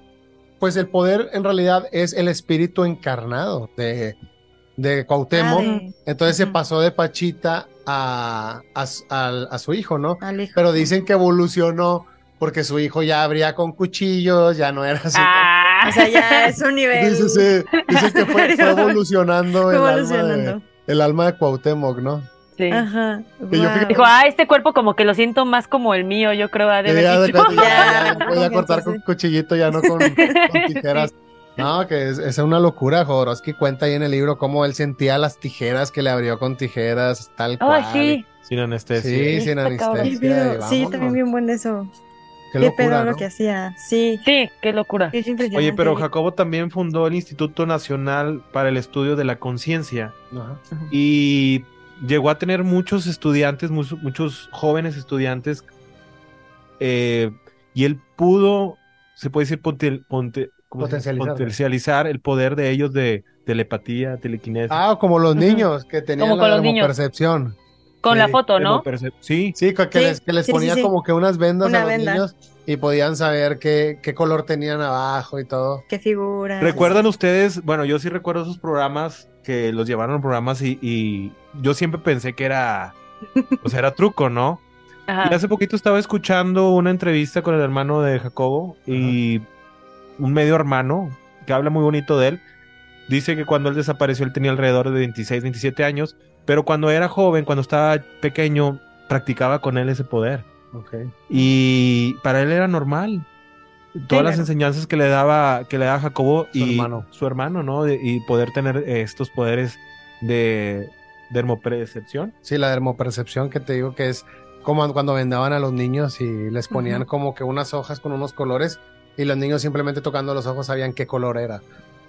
S2: pues el poder en realidad es el espíritu encarnado de, de Cuauhtémoc.
S5: Ah, de-
S2: Entonces se pasó de Pachita a, a, su- a hijo, ¿no?
S5: al hijo.
S2: Pero dicen que evolucionó porque su hijo ya abría con cuchillos, ya no era así.
S4: Ah,
S5: O sea, ya es un nivel.
S2: Dice, sí, dicen que fue, fue evolucionando, el, Alma
S5: evolucionando.
S2: de, el alma de Cuauhtémoc, ¿no?
S4: sí.
S5: Ajá.
S2: Yo
S4: Dijo, ah, este cuerpo como que lo siento más como el mío, yo creo, ha de
S2: ya ya, ya,
S5: Ya,
S2: podía
S5: fíjense,
S2: cortar con cuchillito, ya no con, con tijeras. No, que es, es una locura. Jodorowsky cuenta ahí en el libro cómo él sentía las tijeras que le abrió con tijeras, tal cual.
S4: Ay, sí.
S3: Sin anestesia.
S2: Sí,
S4: Sí,
S2: sin anestesia. y
S5: Sí, también vi un buen de eso.
S2: Qué
S5: Qué,
S2: locura,
S5: pedo
S2: ¿no?
S5: lo que hacía. Sí.
S4: Sí, qué locura.
S3: Oye, pero Jacobo también fundó el Instituto Nacional para el Estudio de la Conciencia
S2: Ajá.
S3: y llegó a tener muchos estudiantes, muchos, muchos jóvenes estudiantes, eh, y él pudo, se puede decir, ponte- ponte-.
S2: Potencializar.
S3: potencializar el poder de ellos de telepatía, telequinesis.
S2: Ah, como los niños que tenían
S4: Como
S2: la
S4: con los niños.
S2: percepción.
S4: Con la foto, ¿no?
S3: Sí,
S2: Sí, que,
S5: Sí,
S2: les, que les
S5: sí, sí,
S2: ponía
S5: sí.
S2: como que unas vendas
S5: Una
S2: a los
S5: venda.
S2: niños y podían saber qué, qué color tenían abajo y todo.
S5: Qué figura.
S3: ¿Recuerdan ustedes? Bueno, yo sí recuerdo esos programas que los llevaron a programas y, y yo siempre pensé que era, o sea, era truco, ¿no? Y
S4: Ajá.
S3: hace poquito estaba escuchando una entrevista con el hermano de Jacobo y un medio hermano que habla muy bonito de él. Dice que cuando él desapareció él tenía alrededor de 26, 27 años, pero cuando era joven, cuando estaba pequeño, practicaba con él ese poder. Y para él era normal. todas las enseñanzas que le daba, que le daba Jacobo
S2: Su
S3: y
S2: hermano.
S3: su hermano, ¿no? De- y poder tener estos poderes de dermopercepción.
S2: Sí, la dermopercepción que te digo que es como cuando vendaban a los niños y les ponían como que unas hojas con unos colores y los niños simplemente tocando los ojos sabían qué color era.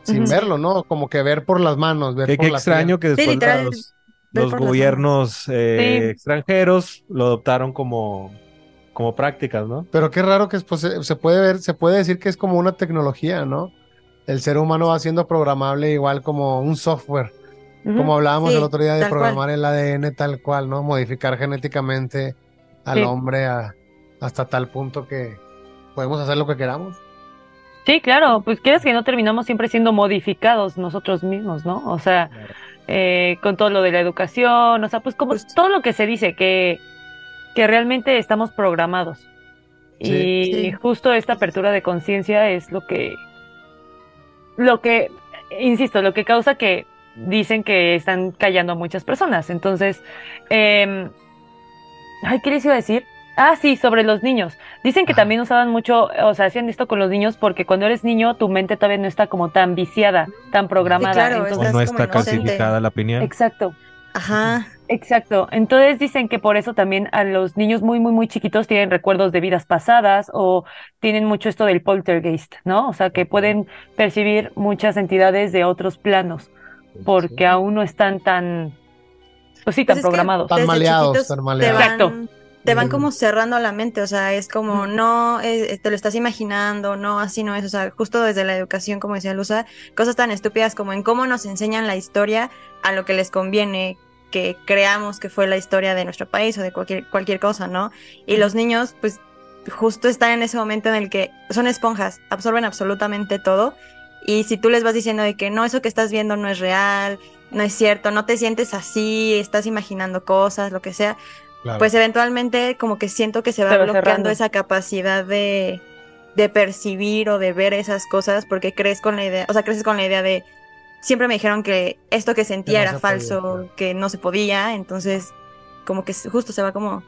S2: Sin verlo, ¿no? Como que ver por las manos, ver
S3: Qué,
S2: por
S3: qué
S2: la
S3: extraño que después
S5: literal,
S3: los, los gobiernos eh,
S4: Sí.
S3: extranjeros lo adoptaron como, como prácticas, ¿no?
S2: Pero qué raro que pues, se, puede ver, se puede decir que es como una tecnología, ¿no? El ser humano va siendo programable igual como un software, como hablábamos
S5: Sí,
S2: el otro día de
S5: cual.
S2: programar el ADN tal cual, ¿no? Modificar genéticamente al
S4: Sí.
S2: hombre a- hasta tal punto que podemos hacer lo que queramos.
S4: Sí, claro, pues quieres que no terminamos siempre siendo modificados nosotros mismos, ¿no? O sea, eh, con todo lo de la educación, o sea, pues como
S5: Justo.
S4: todo lo que se dice, que, que realmente estamos programados.
S2: Sí.
S4: Y
S5: Sí.
S4: justo esta apertura de conciencia es lo que, lo que, insisto, lo que causa que dicen que están callando a muchas personas. Entonces, eh, ay, ¿qué les iba a decir? Ah, sí, sobre los niños. Dicen que
S2: Ajá.
S4: también usaban mucho, o sea, hacían esto con los niños porque cuando eres niño tu mente todavía no está como tan viciada, tan programada.
S5: claro,
S3: O
S4: Entonces,
S3: no está calcificada la pineal.
S4: exacto.
S5: Ajá.
S4: Exacto. Entonces dicen que por eso también a los niños muy, muy, muy chiquitos tienen recuerdos de vidas pasadas o tienen mucho esto del poltergeist, ¿no? O sea, que pueden percibir muchas entidades de otros planos porque aún no están tan, pues sí,
S5: Pues
S4: tan
S5: es que
S4: programados.
S2: Tan maleados, tan maleados.
S5: van,
S4: Exacto.
S5: Te van como cerrando la mente, o sea, es como, no, eh, te lo estás imaginando, no, así no es, o sea, justo desde la educación, como decía Luza, cosas tan estúpidas como en cómo nos enseñan la historia a lo que les conviene que creamos que fue la historia de nuestro país o de cualquier, cualquier cosa, ¿no? Y los niños, pues, justo están en ese momento en el que son esponjas, absorben absolutamente todo, y si tú les vas diciendo de que no, eso que estás viendo no es real, no es cierto, no te sientes así, estás imaginando cosas, lo que sea,
S2: Claro.
S5: pues eventualmente como que siento que se va bloqueando
S4: cerrando.
S5: esa capacidad de, de percibir o de ver esas cosas porque crees con la idea, o sea, creces con la idea de siempre me dijeron que esto que sentía
S2: Que no
S5: era
S2: podía,
S5: falso, que no se podía, entonces como que justo se va como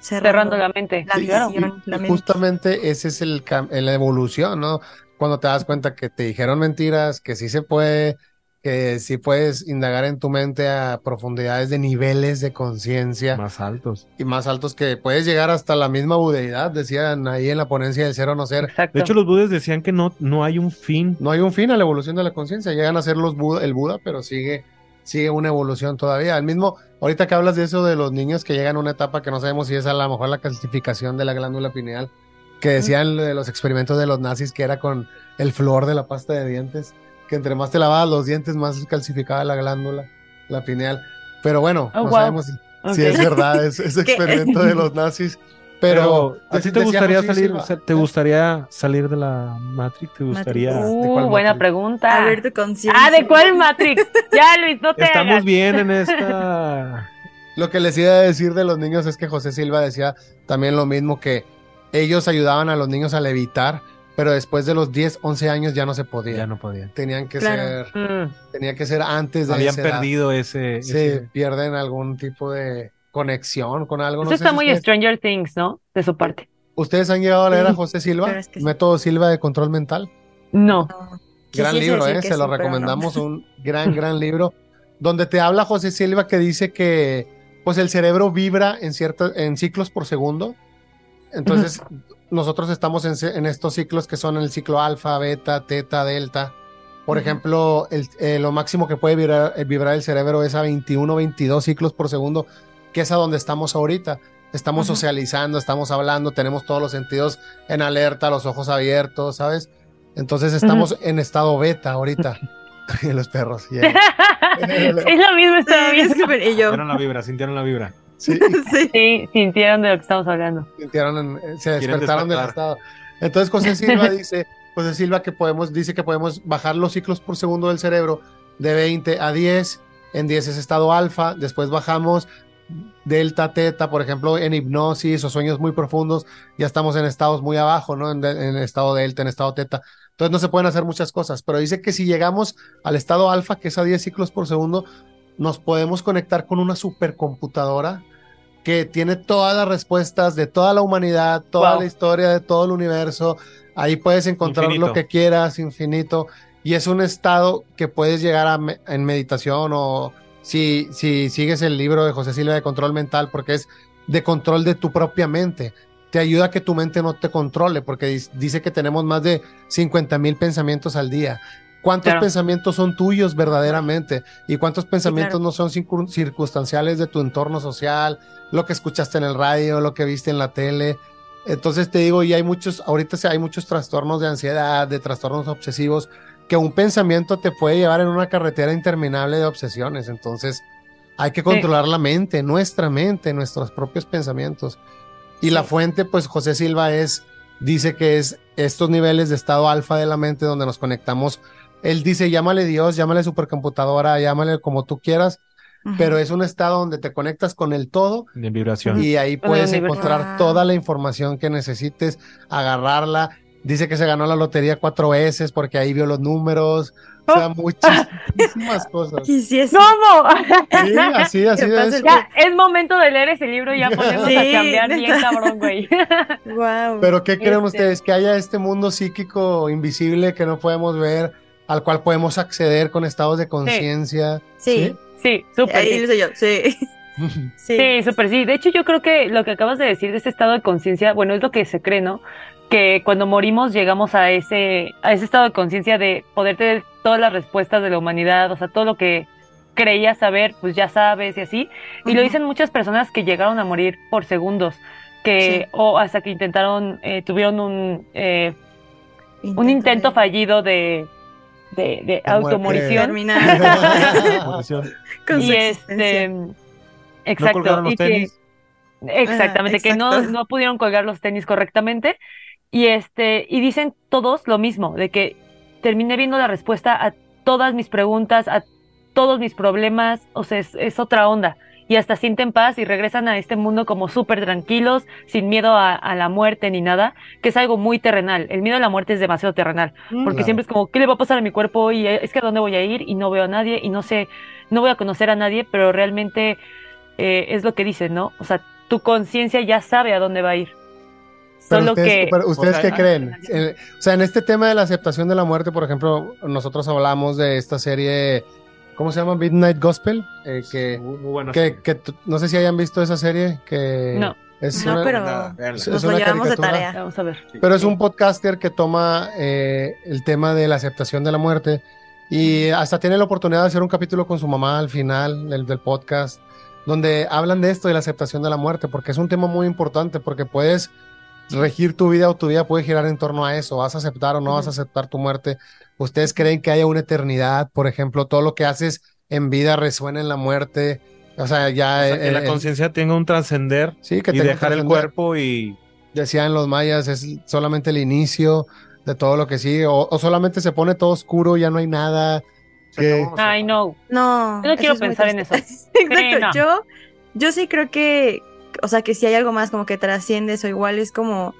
S4: Cerrando la mente.
S5: la
S2: Sí,
S4: claro.
S5: visión,
S2: y
S5: la mente.
S2: justamente ese es el cam- la evolución, ¿no? Cuando te das cuenta que te dijeron mentiras, que sí se puede, que sí puedes indagar en tu mente a profundidades de niveles de conciencia
S3: Más altos.
S2: y más altos que puedes llegar hasta la misma budeidad, decían ahí en la ponencia del ser o no ser.
S4: Exacto.
S3: De hecho, los budes decían que no, no hay un fin.
S2: No hay un fin a la evolución de la conciencia, llegan a ser los Buda, el Buda, pero sigue, sigue una evolución todavía. El mismo, ahorita que hablas de eso de los niños que llegan a una etapa que no sabemos si es a lo mejor la calcificación de la glándula pineal, que decían de los experimentos de los nazis que era con el flor de la pasta de dientes, que entre más te lavabas los dientes, más calcificaba la glándula, la pineal. Pero bueno,
S4: Oh,
S2: no
S4: wow.
S2: sabemos si, si
S4: Ok.
S2: es verdad ese, experimento de los nazis. Pero,
S3: ¿a ti
S2: dec-
S3: te gustaría salir,
S2: Silva,
S3: o sea, te gustaría salir de la Matrix? ¿Te gustaría?
S2: ¿de
S4: Uh,
S2: cuál
S4: buena
S2: Matrix?
S4: pregunta.
S5: A ver tu conciencia.
S4: Ah, ¿de cuál Matrix? Ya, Luis, no te
S3: Estamos
S4: hagas.
S3: bien en esta.
S2: Lo que les iba a decir de los niños es que José Silva decía también lo mismo, que ellos ayudaban a los niños a levitar, pero después de los 10, 11 años ya no se podía.
S3: Ya no podían.
S2: Tenían que
S5: Claro.
S2: ser,
S4: Mm,
S2: tenía que ser antes de
S3: Habían
S2: esa edad.
S3: perdido ese.
S2: Se
S3: ese-
S2: pierden algún tipo de conexión con algo. No
S4: Eso
S2: sé
S4: está
S2: si
S4: muy
S2: ustedes,
S4: Stranger Things, ¿no? De su parte.
S2: ¿Ustedes han llegado a leer a José Silva?
S5: es que sí.
S2: Método Silva de control mental.
S4: No.
S5: No.
S2: Gran libro, ¿eh? Se
S5: sí,
S2: lo
S5: pero no.
S2: recomendamos, un gran, gran libro, donde te habla José Silva que dice que pues el cerebro vibra en, ciertos en ciclos por segundo. Entonces, nosotros estamos en, en estos ciclos que son el ciclo alfa, beta, teta, delta. Por ejemplo, el- eh, lo máximo que puede vibrar, eh, vibrar el cerebro es a 21, 22 ciclos por segundo, que es a donde estamos ahorita. Estamos socializando, estamos hablando, tenemos todos los sentidos en alerta, los ojos abiertos, ¿sabes? Entonces estamos en estado beta ahorita. los perros. yeah.
S4: es lo mismo, estaba
S5: súper- y yo.
S3: Sintieron la vibra, sintieron la vibra.
S2: Sí,
S5: Sí.
S4: Sí, sintieron de lo que estamos hablando.
S2: sintieron en- eh, se despertaron del estado. Entonces José Silva dice, José Silva que podemos, dice que podemos bajar los ciclos por segundo del cerebro de 20 a 10. En 10 es estado alfa, después bajamos delta, teta, por ejemplo, en hipnosis o sueños muy profundos, ya estamos en estados muy abajo, ¿no? En estado delta, en estado teta. Entonces no se pueden hacer muchas cosas, pero dice que si llegamos al estado alfa, que es a 10 ciclos por segundo, nos podemos conectar con una supercomputadora que tiene todas las respuestas de toda la humanidad, toda
S4: Wow.
S2: la historia de todo el universo. Ahí puedes encontrar
S3: Infinito.
S2: lo que quieras, infinito. Y es un estado que puedes llegar a me- en meditación o si, si sigues el libro de José Silva de Control Mental, porque es de control de tu propia mente. Te ayuda a que tu mente no te controle, porque dice que tenemos más de 50 mil pensamientos al día. ¿Cuántos
S4: Claro.
S2: pensamientos son tuyos verdaderamente? ¿Y cuántos pensamientos
S5: claro.
S2: no son circun- circunstanciales de tu entorno social? Lo que escuchaste en el radio, lo que viste en la tele. Entonces te digo, y hay muchos, ahorita hay muchos trastornos de ansiedad, de trastornos obsesivos, que un pensamiento te puede llevar en una carretera interminable de obsesiones. Entonces hay que controlar la mente, nuestra mente, nuestros propios pensamientos. Y la fuente, pues José Silva es, dice que es estos niveles de estado alfa de la mente donde nos conectamos. Él dice, llámale Dios, llámale supercomputadora, llámale como tú quieras, pero es un estado donde te conectas con el todo
S3: De vibración.
S2: y ahí puedes encontrar
S5: Wow.
S2: toda la información que necesites, agarrarla. Dice que se ganó la lotería cuatro veces porque ahí vio los números, o sea, muchísimas cosas.
S5: Quisiese.
S4: ¿Cómo?
S2: Sí, así, así es.
S4: Ya, es momento de leer ese libro y ya a
S5: Sí,
S4: cambiar bien cabrón, güey.
S5: Wow.
S2: Pero ¿qué creen
S4: Este-
S2: ustedes? Que haya este mundo psíquico invisible que no podemos ver, al cual podemos acceder con estados de conciencia.
S5: sí.
S4: Sí, súper.
S5: Ahí
S4: sí.
S5: lo sé yo. Sí.
S4: Súper sí. De hecho, yo creo que lo que acabas de decir de ese estado de conciencia, bueno, es lo que se cree, ¿no? Que cuando morimos llegamos a ese, a ese estado de conciencia de poder tener todas las respuestas de la humanidad, o sea, todo lo que creías saber, pues ya sabes y así. Y lo dicen muchas personas que llegaron a morir por segundos, que,
S5: Sí.
S4: o hasta que intentaron, eh, tuvieron un, eh, un intento
S5: de
S4: fallido de, de, automorición. y este,
S3: ¿No
S4: exacto.
S3: los
S4: y que-? Exactamente,
S5: Ah,
S4: que no, no pudieron colgar los tenis correctamente. Y este, y dicen todos lo mismo, de que terminé viendo la respuesta a todas mis preguntas, a todos mis problemas, o sea, es, es otra onda. Y hasta sienten paz y regresan a este mundo como súper tranquilos, sin miedo a, a la muerte ni nada, que es algo muy terrenal. El miedo a la muerte es demasiado terrenal, porque
S2: Claro.
S4: siempre es como, ¿qué le va a pasar a mi cuerpo? Y eh, es que a dónde voy a ir y no veo a nadie y no sé, no voy a conocer a nadie, pero realmente eh, es lo que dicen, ¿no? O sea, tu conciencia ya sabe a dónde va a ir.
S2: Pero
S4: Solo
S2: ustedes,
S4: que...
S2: pero ¿ustedes
S3: O sea,
S2: qué creen? Eh, o sea, en este tema de la aceptación de la muerte, por ejemplo, nosotros hablamos de esta serie, ¿cómo se llama? Midnight Gospel, eh, que,
S3: Muy, muy buena
S2: que,
S3: serie.
S2: que t- no sé si hayan visto esa serie, que
S4: No.
S2: es
S5: No,
S2: una-
S5: pero
S3: Nada, véanla.
S2: es
S5: nos
S2: una
S5: lo llevamos de
S2: caricatura.
S5: tarea.
S4: Vamos a ver.
S2: Pero es un podcaster que toma eh, el tema de la aceptación de la muerte y hasta tiene la oportunidad de hacer un capítulo con su mamá al final del, del podcast, donde hablan de esto, de la aceptación de la muerte, porque es un tema muy importante, porque puedes regir tu vida o tu vida puede girar en torno a eso, vas a aceptar o no vas a aceptar tu muerte. ¿Ustedes creen que haya una eternidad? Por ejemplo, todo lo que haces en vida resuena en la muerte. O sea, ya...
S3: O sea, que
S2: eh,
S3: la
S2: eh,
S3: conciencia tenga un trascender
S2: sí, que
S3: y dejar el cuerpo y
S2: decían los mayas, es solamente el inicio de todo lo que sigue, o, o solamente se pone todo oscuro, ya no hay nada. que-
S4: Ay, no.
S5: No.
S4: Yo no
S5: eso
S4: quiero pensar en eso.
S5: Exacto.
S4: No.
S5: Yo, yo sí creo que, o sea, que si hay algo más como que trasciendes o igual es como,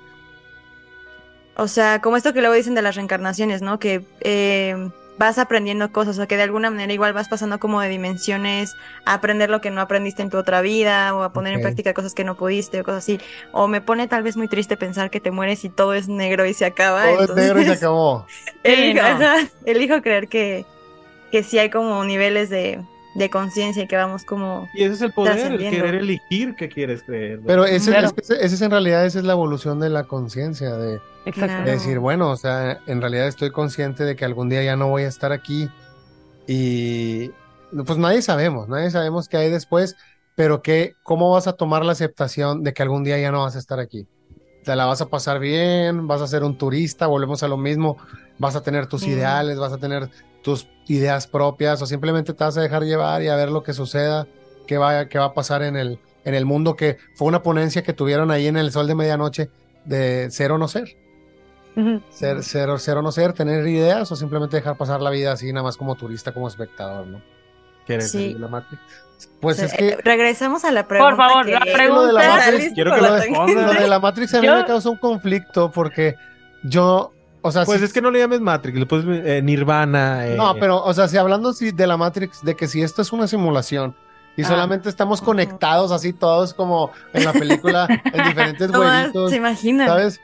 S5: o sea, como esto que luego dicen de las reencarnaciones, ¿no? Que eh, vas aprendiendo cosas, o que de alguna manera igual vas pasando como de dimensiones a aprender lo que no aprendiste en tu otra vida o a poner en práctica cosas que no pudiste o cosas así. O me pone tal vez muy triste pensar que te mueres y todo es negro y se acaba.
S2: todo es negro y se acabó.
S5: Elijo,
S4: no.
S5: ajá, elijo creer que, que sí hay como niveles de, de conciencia y que vamos como...
S3: Y ese es el poder, el querer elegir qué quieres creer.
S2: Pero ese,
S4: Claro.
S2: es, que ese- ese es en realidad, esa es la evolución de la conciencia, de, de decir, bueno, o sea, en realidad estoy consciente de que algún día ya no voy a estar aquí y pues nadie sabemos, nadie sabemos qué hay después, pero que, ¿cómo vas a tomar la aceptación de que algún día ya no vas a estar aquí? ¿Te la vas a pasar bien? ¿Vas a ser un turista? Volvemos a lo mismo. ¿Vas a tener tus ideales? ¿Vas a tener tus ideas propias? ¿O simplemente te vas a dejar llevar y a ver lo que suceda? ¿Qué va, qué va a pasar en el, en el mundo? Que fue una ponencia que tuvieron ahí en el Sol de Medianoche de ser o no ser. Ser, ser, o- ser o no ser, tener ideas o simplemente dejar pasar la vida así, nada más como turista, como espectador, ¿no?
S3: ¿Quieres
S5: Sí.
S3: la Matrix?
S2: Pues
S5: o sea,
S2: es que
S5: regresamos a la pregunta.
S4: favor,
S5: que-
S4: la
S2: lo de
S4: pregunta.
S2: la Matrix,
S3: quiero
S5: por
S3: que lo
S5: tangente.
S3: respondas.
S2: lo de la Matrix a mí
S4: Yo-
S2: me causa un conflicto porque yo, o sea,
S3: Pues es que no le llames Matrix, le puedes eh, Nirvana. eh,
S2: No, pero, o sea, si hablando si de la Matrix, de que si esto es una simulación y
S4: Ah.
S2: solamente estamos conectados así todos como en la película, en diferentes huevitos,
S5: ¿Se imaginan?
S2: ¿sabes?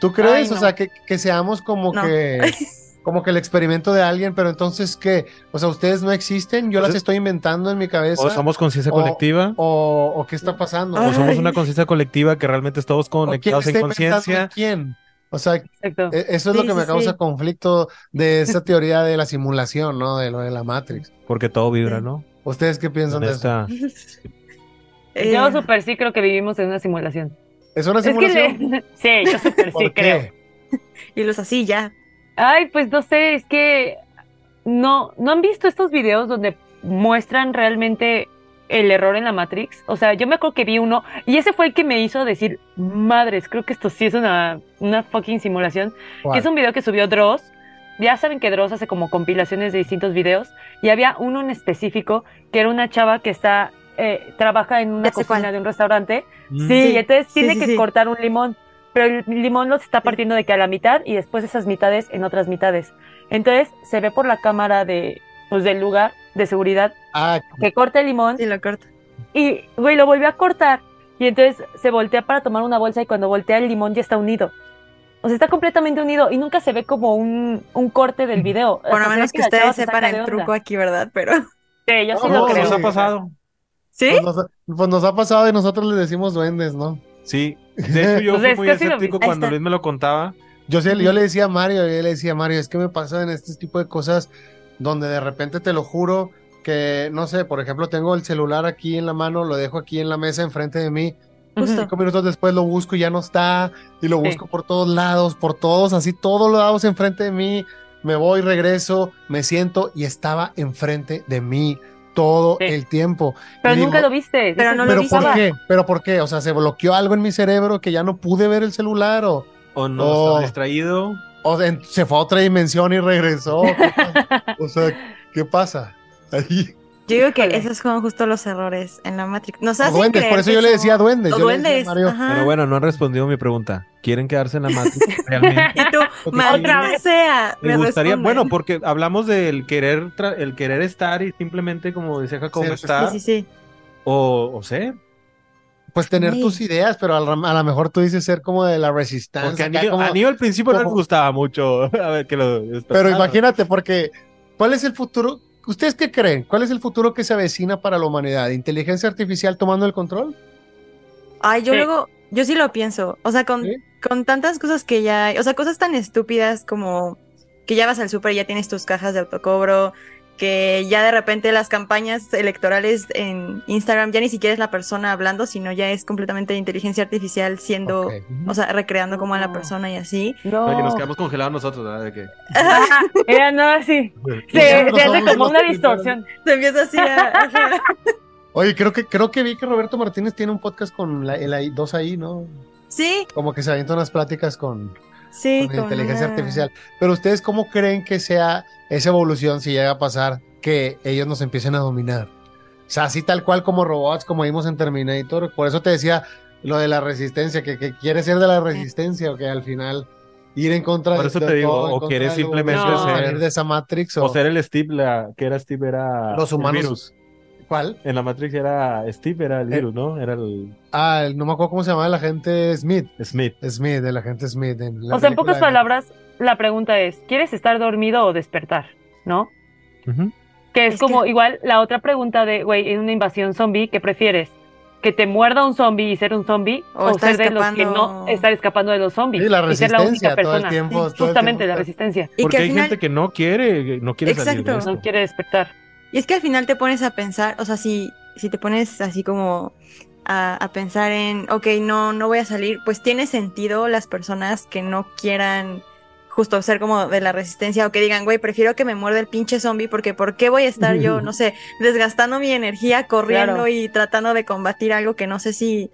S2: ¿Tú crees?
S5: Ay,
S2: O sea, que, que seamos como
S5: No.
S2: que como que el experimento de alguien, pero entonces ¿qué? O sea, ustedes no existen, yo
S3: Pues
S2: las
S3: es-
S2: estoy inventando en mi cabeza.
S3: O somos conciencia colectiva,
S2: o, o qué está pasando.
S5: Ay.
S3: o somos una conciencia colectiva que realmente estamos
S2: ¿O quién
S3: conectados en conciencia.
S2: a quién? O sea,
S4: Exacto.
S2: e- eso es lo que me
S5: sí,
S2: causa
S5: sí.
S2: conflicto de esa teoría de la simulación, ¿no? De lo de la Matrix.
S3: Porque todo vibra. ¿no?
S2: ¿Ustedes qué piensan
S3: En
S2: de eso?
S3: esta-
S5: Eh,
S4: Yo súper sí creo que vivimos en una simulación.
S2: ¿Es una
S4: Es que
S2: simulación?
S4: le- sí, yo súper
S2: ¿Por
S4: sí
S2: qué?
S4: creo.
S5: Y los así ya.
S4: Ay, pues no sé, es que no, ¿no han visto estos videos donde muestran realmente el error en la Matrix? O sea, yo me acuerdo que vi uno y ese fue el que me hizo decir, madres, creo que esto sí es una, una fucking simulación. Es un video que subió Dross. Ya saben que Dross hace como compilaciones de distintos videos y había uno en específico que era una chava que está eh, trabaja en una cocina
S5: cuál.
S4: de un restaurante.
S3: Mm.
S4: Sí,
S5: Sí,
S4: entonces
S5: sí,
S4: tiene
S5: sí,
S4: que
S5: sí.
S4: cortar un limón, pero el limón lo está partiendo de que a la mitad y después esas mitades en otras mitades. Entonces se ve por la cámara de pues del lugar de seguridad
S2: Ah,
S4: que corta el limón
S5: Sí, lo corto.
S4: y güey lo volvió a cortar y entonces se voltea para tomar una bolsa y cuando voltea el limón ya está unido. O sea, está completamente unido y nunca se ve como un, un corte del video.
S5: Por lo
S4: ve
S5: menos que
S4: chava
S5: ustedes
S4: se
S5: sepan el truco aquí, ¿verdad? Pero.
S4: Sí, yo sí
S2: No,
S4: lo creo.
S3: nos ha pasado.
S5: ¿Sí?
S2: pues, nos, ha- pues nos ha pasado y nosotros le decimos duendes, ¿no?
S3: Sí. De hecho, yo
S4: Pues
S3: fui muy escéptico cuando. Luis me lo contaba.
S2: Yo, le decía a Mario, yo le decía a Mario, es que me pasa en este tipo de cosas donde de repente te lo juro que, no sé, por ejemplo, tengo el celular aquí en la mano, lo dejo aquí en la mesa enfrente de mí,
S5: Justo.
S2: cinco minutos después lo busco y ya no está, y lo
S4: Sí.
S2: busco por todos lados, por todos, así todos lados enfrente de mí, me voy, regreso, me siento y estaba enfrente de mí todo
S4: Sí.
S2: el tiempo.
S4: Pero
S2: Y
S4: nunca
S2: digo,
S4: lo viste.
S5: Pero no lo
S2: ¿Pero
S5: viste.
S2: por qué? ¿Pero por qué? O sea, ¿se bloqueó algo en mi cerebro que ya no pude ver el celular o...?
S3: O no
S2: Oh.
S3: estaba distraído.
S2: O en- se fue a otra dimensión y regresó. O sea, ¿qué pasa? Ahí.
S5: Yo digo que esos son justo los errores en la Matrix. Nos
S2: O
S5: hacen
S2: duendes,
S5: creer
S2: por eso yo le decía duendes.
S5: O
S2: yo le decía a
S5: duendes.
S2: Mario.
S3: Pero bueno, no han respondido mi pregunta. ¿Quieren quedarse en la Matrix realmente?
S5: Y tú, maldita
S4: sí.
S5: sea.
S3: Me gustaría,
S5: responden.
S3: bueno, porque hablamos del querer, tra- el querer estar y simplemente, como decía Jacobo,
S2: Sí,
S3: estar,
S5: Sí, sí, sí.
S3: o, o ser.
S2: pues tener
S5: Sí.
S2: tus ideas, pero a, lo- a lo mejor tú dices ser como de la resistencia.
S3: Porque a
S2: acá
S3: Neo,
S2: como-
S3: a Neo al principio no les gustaba mucho. A ver, que lo
S2: Pero imagínate, porque ¿cuál es el futuro? ¿Ustedes qué creen? ¿Cuál es el futuro que se avecina para la humanidad? ¿Inteligencia artificial tomando el control?
S5: Ay, yo
S4: Sí.
S5: luego, yo sí lo pienso. O sea, con,
S2: ¿Sí?
S5: Con tantas cosas que ya hay, o sea, cosas tan estúpidas como que ya vas al súper y ya tienes tus cajas de autocobro, que ya de repente las campañas electorales en Instagram ya ni siquiera es la persona hablando, sino ya es completamente inteligencia artificial siendo, o sea, recreando como a la
S4: No.
S5: persona y así.
S4: No.
S3: Oye, que nos quedamos congelados nosotros, ¿verdad? De que...
S4: Ajá, Era nada así. Se, hace como una distorsión.
S5: Se empieza así a...
S2: Oye, creo que, creo que vi que Roberto Martínez tiene un podcast con la, el dos ahí, ¿no?
S5: Sí,
S2: Como que se avienta unas pláticas con,
S5: sí.
S2: con
S5: con
S2: inteligencia
S5: una-
S2: artificial. Pero ustedes, ¿cómo creen que sea esa evolución si llega a pasar que ellos nos empiecen a dominar? O sea, así tal cual como robots, como vimos en Terminator. Por eso te decía lo de la resistencia, que, que quiere ser de la resistencia o que al final ir en contra
S3: Por
S2: de
S3: eso
S2: de
S3: te digo,
S2: todo,
S3: o quieres simplemente
S4: ser-
S2: de esa Matrix o,
S3: O ser el Steve, la, que era Steve, era
S2: Los
S3: el
S2: humanos. ¿Cuál?
S3: En la Matrix era Steve, era el
S2: Eh.
S3: virus, ¿no? Era el
S2: Ah, el- no me acuerdo cómo se llama el agente Smith.
S3: Smith.
S2: Smith, el agente Smith. en la
S4: O sea, en pocas
S2: de-
S4: palabras, la pregunta es, ¿quieres estar dormido o despertar? ¿No? Que es,
S5: Es
S4: como
S5: que-
S4: igual la otra pregunta de, güey, en una invasión zombie, ¿qué prefieres? ¿Que te muerda un zombie y ser un zombie?
S5: O
S4: ¿O,
S5: estar
S4: ser de los que
S5: escapando.
S4: no estar escapando de los zombies?
S2: Sí, la
S4: y ser la
S2: resistencia
S4: única
S2: todo el
S4: persona.
S2: tiempo.
S5: Sí,
S2: todo el
S4: Justamente
S2: tiempo
S4: la resistencia.
S5: Y
S3: Porque hay
S5: final,
S3: gente que no quiere, no quiere salir de
S5: Exacto.
S3: esto.
S4: No quiere despertar.
S5: Y es que al final te pones a pensar, o sea, si, si te pones así como a, a pensar en, ok, no, no voy a salir, pues tiene sentido las personas que no quieran justo ser como de la resistencia o que digan, güey, prefiero que me muerda el pinche zombie porque ¿por qué voy a estar yo, no sé, desgastando mi energía corriendo
S4: Claro.
S5: y tratando de combatir algo que no sé si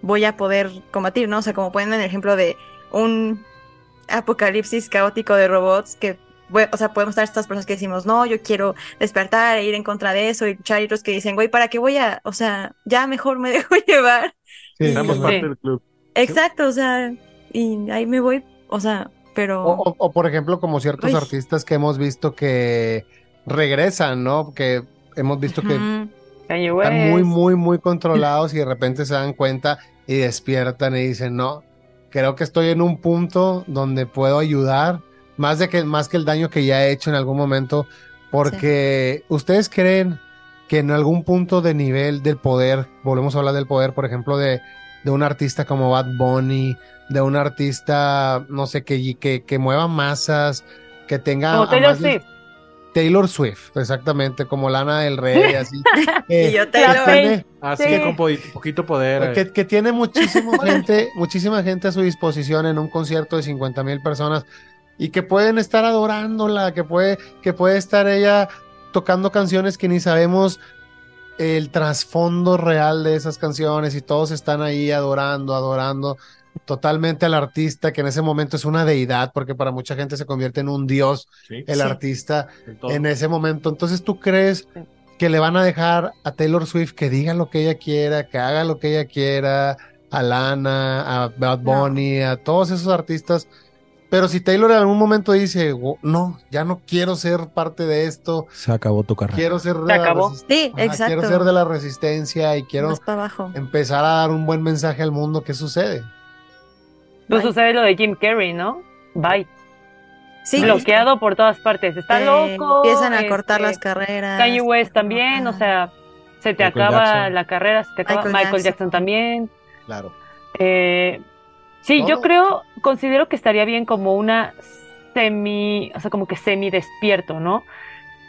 S5: voy a poder combatir, ¿no? O sea, como ponen el ejemplo de un apocalipsis caótico de robots que o sea, podemos estar estas personas que decimos, no, yo quiero despertar e ir en contra de eso y luchar y otros que dicen, güey, ¿para qué voy a, o sea, ya mejor me dejo llevar?
S2: Sí,
S3: parte del club.
S5: Exacto, o sea, y ahí me voy, o sea, pero...
S2: O, o- o, por ejemplo, como ciertos
S5: Uy.
S2: artistas que hemos visto que regresan, ¿no? Que hemos visto que están muy, muy, muy controlados y de repente se dan cuenta y despiertan y dicen, no, creo que estoy en un punto donde puedo ayudar más de que más que el daño que ya he hecho en algún momento, porque ustedes creen que en algún punto de nivel del poder, volvemos a hablar del poder, por ejemplo, de, de un artista como Bad Bunny, de un artista, no sé, que, que, que mueva masas, que tenga...
S4: Como Taylor Swift.
S2: Taylor Swift, exactamente, como Lana del Rey, así. eh,
S5: Y yo
S2: que
S5: Taylor.
S2: tiene-
S3: Así
S4: Sí.
S3: que con po- poquito poder. eh.
S2: que, que tiene muchísima gente, muchísima gente a su disposición en un concierto de 50 mil personas y que pueden estar adorándola, que puede, que puede estar ella tocando canciones que ni sabemos el trasfondo real de esas canciones y todos están ahí adorando, adorando totalmente al artista que en ese momento es una deidad porque para mucha gente se convierte en un dios
S3: Sí,
S2: el
S5: Sí.
S2: artista
S3: en
S2: ese momento. Entonces, ¿tú crees que le van a dejar a Taylor Swift que diga lo que ella quiera, que haga lo que ella quiera, a Lana, a Bad
S5: No.
S2: Bunny, a todos esos artistas? Pero si Taylor en algún momento dice, "Wo- no, ya no quiero ser parte de esto,
S3: Se acabó tu carrera.
S2: quiero ser de
S4: Se
S2: la
S4: acabó.
S2: resist-
S5: Sí,
S2: Ajá,
S5: exacto.
S2: quiero ser de la resistencia y quiero
S5: abajo.
S2: empezar a dar un buen mensaje al mundo, ¿qué sucede?
S4: Pues
S5: Bye.
S4: sucede lo de Jim Carrey, ¿no? Bye.
S5: Sí,
S4: Bloqueado por todas partes. Está
S5: Eh,
S4: loco.
S5: Empiezan a cortar
S4: este,
S5: las carreras.
S4: Kanye West también, o sea, se te
S3: Michael
S4: acaba
S3: Jackson.
S4: la carrera, se te acaba.
S5: Michael
S4: Michael, Jackson.
S5: Jackson.
S4: también.
S2: Claro.
S4: Eh, sí, yo
S2: Todo.
S4: creo, considero que estaría bien como una semi, o sea, como que semi despierto, ¿no?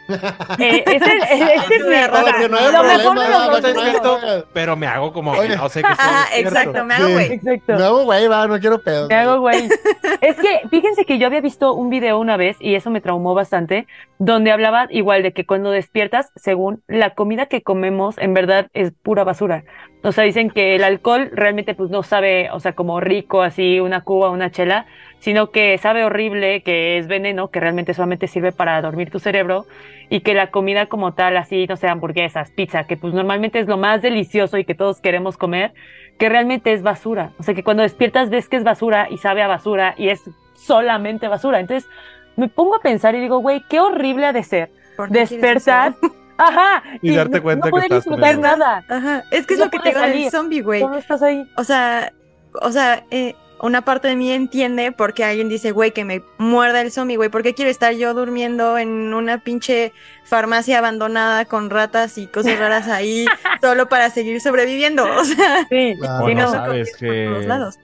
S4: Eh, ese, ese es mi
S5: no
S4: mejor de los
S2: no
S4: dos.
S3: Pero me hago como
S2: Oye.
S3: no sé que estoy
S5: Ajá,
S3: despierto.
S5: exacto, me hago
S2: Sí.
S5: güey.
S4: Exacto.
S2: No, güey, va, no quiero pedos.
S4: Me hago güey. Es que fíjense que yo había visto un video una vez y eso me traumó bastante, donde hablaba igual de que cuando despiertas, según la comida que comemos, en verdad es pura basura. O sea, dicen que el alcohol realmente pues no sabe, o sea, como rico, así una cuba, una chela, sino que sabe horrible, que es veneno, que realmente solamente sirve para dormir tu cerebro y que la comida como tal, así, no sé, hamburguesas, pizza, que pues normalmente es lo más delicioso y que todos queremos comer, que realmente es basura. O sea, que cuando despiertas ves que es basura y sabe a basura y es solamente basura. Entonces me pongo a pensar y digo, güey, qué horrible ha de ser
S5: ¿Por qué quieres
S4: despertar. Ajá.
S3: Y darte
S4: no-
S3: cuenta
S4: no
S3: que
S4: poder
S3: estás
S4: disfrutar nada.
S5: Ajá. Es que es
S4: No
S5: lo que te del
S4: salir.
S5: zombie, güey.
S4: ¿Cómo estás ahí?
S5: O sea, o sea, eh, una parte de mí entiende por qué alguien dice, güey, que me muerda el zombie, güey. ¿Por qué quiero estar yo durmiendo en una pinche farmacia abandonada con ratas y cosas raras ahí solo para seguir sobreviviendo? O sea,
S4: Sí.
S2: Claro.
S3: No
S4: no.
S3: sabes
S5: por
S3: que
S5: todos lados.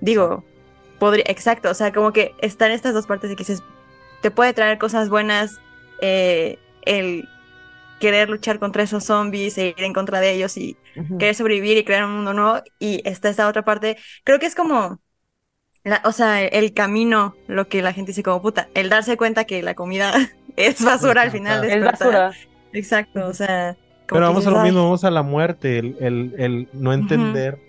S5: Digo, podría, exacto, o sea, como que están estas dos partes de que dices, te puede traer cosas buenas eh, el querer luchar contra esos zombies e ir en contra de ellos y querer sobrevivir y crear un mundo nuevo. Y está esta otra parte, creo que es como, la- o sea, el camino, lo que la gente dice como puta, el darse cuenta que la comida es basura al final.
S4: Es basura.
S5: Exacto, o sea. como
S3: Pero vamos a lo mismo, vamos a la muerte, el, el, el no entender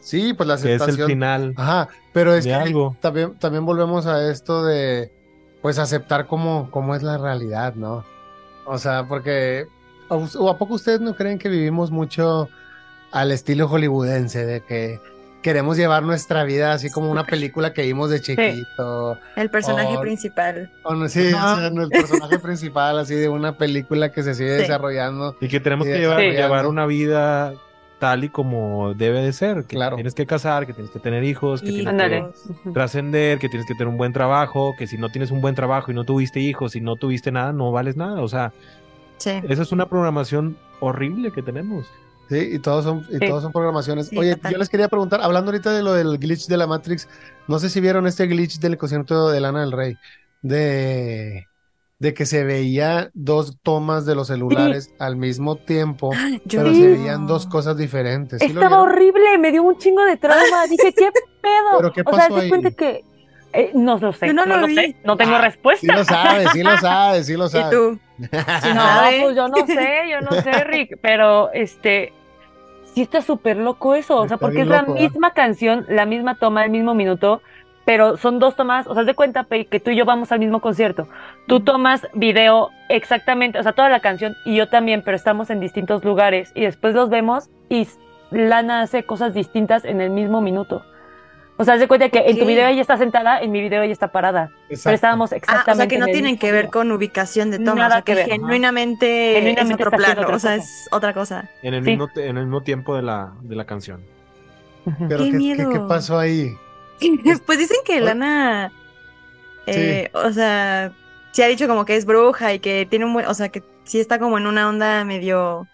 S2: Sí, pues la
S3: que es el
S2: aceptación.
S3: final.
S2: Ajá, pero es que
S3: algo.
S2: También, también volvemos a esto de, pues, aceptar cómo, cómo es la realidad, ¿no? O sea, porque, ¿o o a poco ustedes no creen que vivimos mucho al estilo hollywoodense, de que queremos llevar nuestra vida así como una película que vimos de chiquito?
S5: El personaje principal.
S2: O no, sí, o sea, no, el personaje principal así de una película que se sigue
S5: Sí.
S2: desarrollando.
S3: Y que tenemos que llevar,
S4: sí.
S3: llevar una vida tal y como debe de ser. Que
S2: Claro.
S3: tienes que casar, que tienes que tener hijos, que
S5: Y-
S3: tienes que trascender, que tienes que tener un buen trabajo, que si no tienes un buen trabajo y no tuviste hijos y no tuviste nada, no vales nada. O sea,
S5: Sí.
S3: esa es una programación horrible que tenemos.
S2: Sí, y todos son, y
S4: Sí.
S2: todos son programaciones.
S5: Sí,
S2: Oye,
S5: total.
S2: yo les quería preguntar, hablando ahorita de lo del glitch de la Matrix, no sé si vieron este glitch del concierto de Lana del Rey, de, de que se veía dos tomas de los celulares al mismo tiempo,
S5: Yo
S2: pero
S5: vi-
S2: se veían dos cosas diferentes. ¿Sí
S4: Estaba horrible, me dio un chingo de trauma. Dije, ¿qué pedo?
S2: ¿Pero qué
S4: o sea,
S2: pasó ahí?
S4: cuenta que. eh, no lo sé,
S5: Yo no
S4: no,
S5: lo
S4: lo
S5: vi.
S4: sé, no tengo
S2: Ah, Sí
S4: respuesta.
S2: lo sabes, sí lo sabes, sí lo
S5: ¿Y
S2: sabes.
S5: tú?
S4: No, pues yo no sé, yo no sé, Rick, pero este, sí está súper loco eso, o sea,
S2: Está
S4: porque es la
S2: ¿eh?
S4: misma canción, la misma toma, el mismo minuto, pero son dos tomas, o sea, de cuenta, Pei, que tú y yo vamos al mismo concierto. Tú tomas video exactamente, o sea, toda la canción y yo también, pero estamos en distintos lugares y después los vemos y Lana hace cosas distintas en el mismo minuto. O sea, haz de cuenta que en tu video ella está sentada, en mi video ella está parada. Pero
S2: Exacto.
S4: estábamos
S5: Ah,
S4: exactamente.
S5: o sea que no tienen que ver con ubicación de toma,
S4: Nada
S5: o sea que,
S4: que
S5: genuinamente,
S4: Genuinamente
S5: es otro plano,
S4: otra
S5: o sea,
S4: cosa.
S5: es otra cosa.
S3: En el,
S4: Sí.
S3: mismo, en el mismo tiempo de la, de la canción.
S2: Pero
S5: Qué
S2: ¿qué, qué,
S5: miedo.
S2: qué pasó ahí?
S5: pues dicen que Lana, eh, o sea, se ha dicho como que es bruja y que tiene un buen, o sea, que sí está como en una onda medio,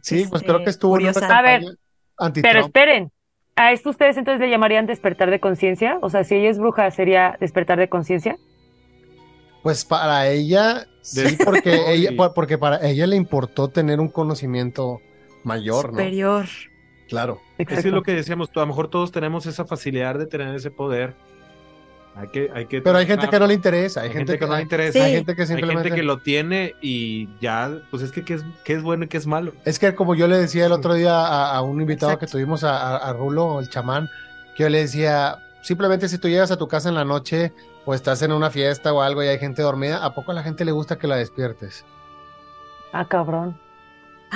S2: Sí, pues
S5: Este,
S2: creo que estuvo en una.
S4: A ver, Pero esperen, ¿a esto ustedes entonces le llamarían despertar de conciencia? O sea, si ella es bruja, ¿sería despertar de conciencia?
S2: Pues para ella, sí, porque ella, por- porque para ella le importó tener un conocimiento mayor, ¿no?
S5: superior.
S2: Claro.
S3: Es que es lo que decíamos, a lo mejor todos tenemos esa facilidad de tener ese poder. Hay que, hay que
S2: Pero hay gente que no le interesa, hay,
S3: Hay
S2: gente, que,
S3: no le
S2: hay,
S3: interesa.
S2: hay gente que
S3: Hay
S2: simplemente
S3: gente que lo tiene y ya, pues es que qué es, qué es bueno y qué es malo.
S2: Es que como yo le decía el otro día a, a un invitado
S5: Exacto.
S2: que tuvimos, a, a- a Rulo, el chamán, que yo le decía, simplemente si tú llegas a tu casa en la noche o estás en una fiesta o algo y hay gente dormida, ¿a poco a la gente le gusta que la despiertes?
S4: Ah, cabrón.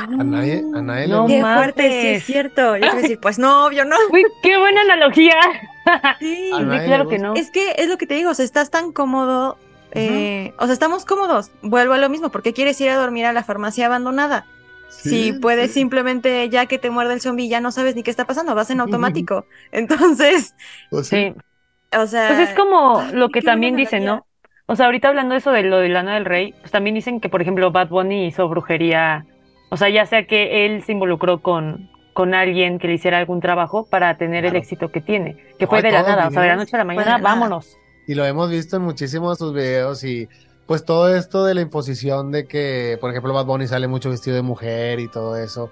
S2: A nadie, a nadie
S4: No
S2: le
S5: Qué fuerte, sí es cierto. Yo te voy a decir, pues no, obvio no.
S4: Uy, qué buena analogía.
S5: Sí.
S4: Claro que no.
S5: Es que es lo que te digo, o sea, estás tan cómodo, eh, o sea, estamos cómodos. Vuelvo a lo mismo, ¿por qué quieres ir a dormir a la farmacia abandonada? si puedes
S2: sí.
S5: simplemente, ya que te muerde el zombie, ya no sabes ni qué está pasando, vas en automático. Entonces,
S2: Pues sí.
S4: Sí.
S5: o sea...
S4: Pues es como lo que también dicen. ¿no? O sea, ahorita hablando eso de lo de Lana del Rey, pues también dicen que, por ejemplo, Bad Bunny hizo brujería. O sea, ya sea que él se involucró con, con alguien que le hiciera algún trabajo para tener el éxito que tiene. Que fue
S2: Ay,
S4: de la nada, o sea, de la noche a la
S5: Fue
S4: mañana,
S5: la
S4: vámonos.
S2: Y lo hemos visto en muchísimos de sus videos y pues todo esto de la imposición de que, por ejemplo, Bad Bunny sale mucho vestido de mujer y todo eso,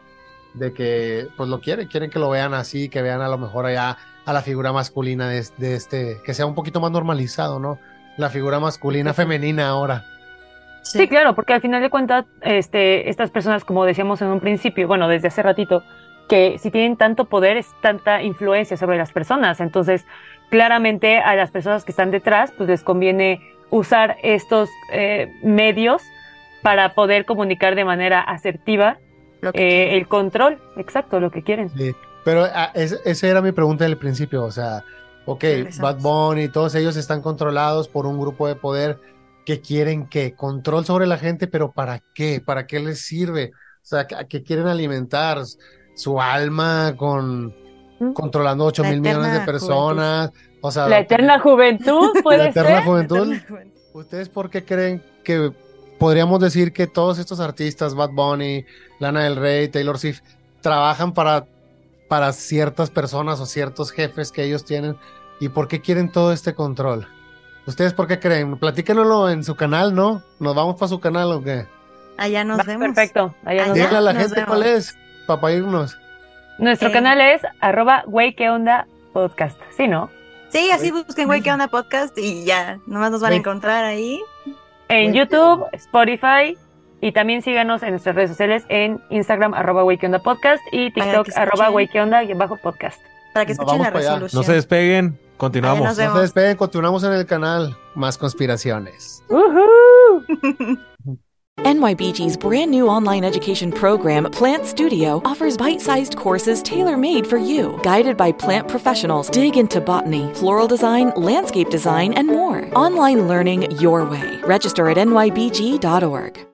S2: de que pues lo quieren, quieren que lo vean así, que vean a lo mejor allá a la figura masculina de, de este, que sea un poquito más normalizado, ¿no? La figura masculina femenina ahora.
S4: Sí, claro, porque al final de cuentas, este, estas personas, como decíamos en un principio, bueno, desde hace ratito, que si tienen tanto poder, es tanta influencia sobre las personas. Entonces, claramente a las personas que están detrás, pues les conviene usar estos eh, medios para poder comunicar de manera asertiva
S5: Lo que
S4: eh, el control, exacto, lo que quieren.
S2: Sí, pero ah, es- esa era mi pregunta del principio, o sea, ok. Bad Bunny, todos ellos están controlados por un grupo de poder que quieren que control sobre la gente, pero ¿para qué? ¿Para qué les sirve? O sea, ¿a qué quieren alimentar su alma con controlando 8
S5: La
S2: mil millones de personas? O sea,
S4: La eterna juventud puede
S2: la eterna
S4: ser.
S2: juventud. ¿Ustedes por qué creen que podríamos decir que todos estos artistas, Bad Bunny, Lana del Rey, Taylor Swift, trabajan para, para ciertas personas o ciertos jefes que ellos tienen? ¿Y por qué quieren todo este control? ¿Ustedes por qué creen? Platíquenoslo en su canal, ¿no? ¿Nos vamos para su canal o qué?
S5: Allá nos
S4: Va,
S5: vemos.
S4: Perfecto. allá nos
S5: Allá.
S2: Díganle a la
S5: nos
S2: gente cuál
S5: vemos.
S2: es, para irnos.
S4: Nuestro
S5: Eh.
S4: canal es arroba güey qué onda podcast. ¿Sí, no?
S5: Sí, así busquen, güey, qué onda podcast y ya, nomás nos van a encontrar ahí.
S4: En
S2: Güey,
S4: YouTube. Spotify y también síganos en nuestras redes sociales en Instagram arroba güey qué onda podcast y TikTok
S5: que
S4: arroba güey qué onda y bajo podcast.
S5: Para que
S2: Nos
S5: escuchen la resolución.
S3: No se despeguen, continuamos.
S5: Nos
S2: No se despeguen, continuamos en el canal. Más conspiraciones.
S4: ¡Uhú!
S1: NYBG's brand new online education program, Plant Studio, offers bite sized courses tailor made for you. Guided by plant professionals, dig into botany, floral design, landscape design, and more. Online learning your way. Register at nybg.org.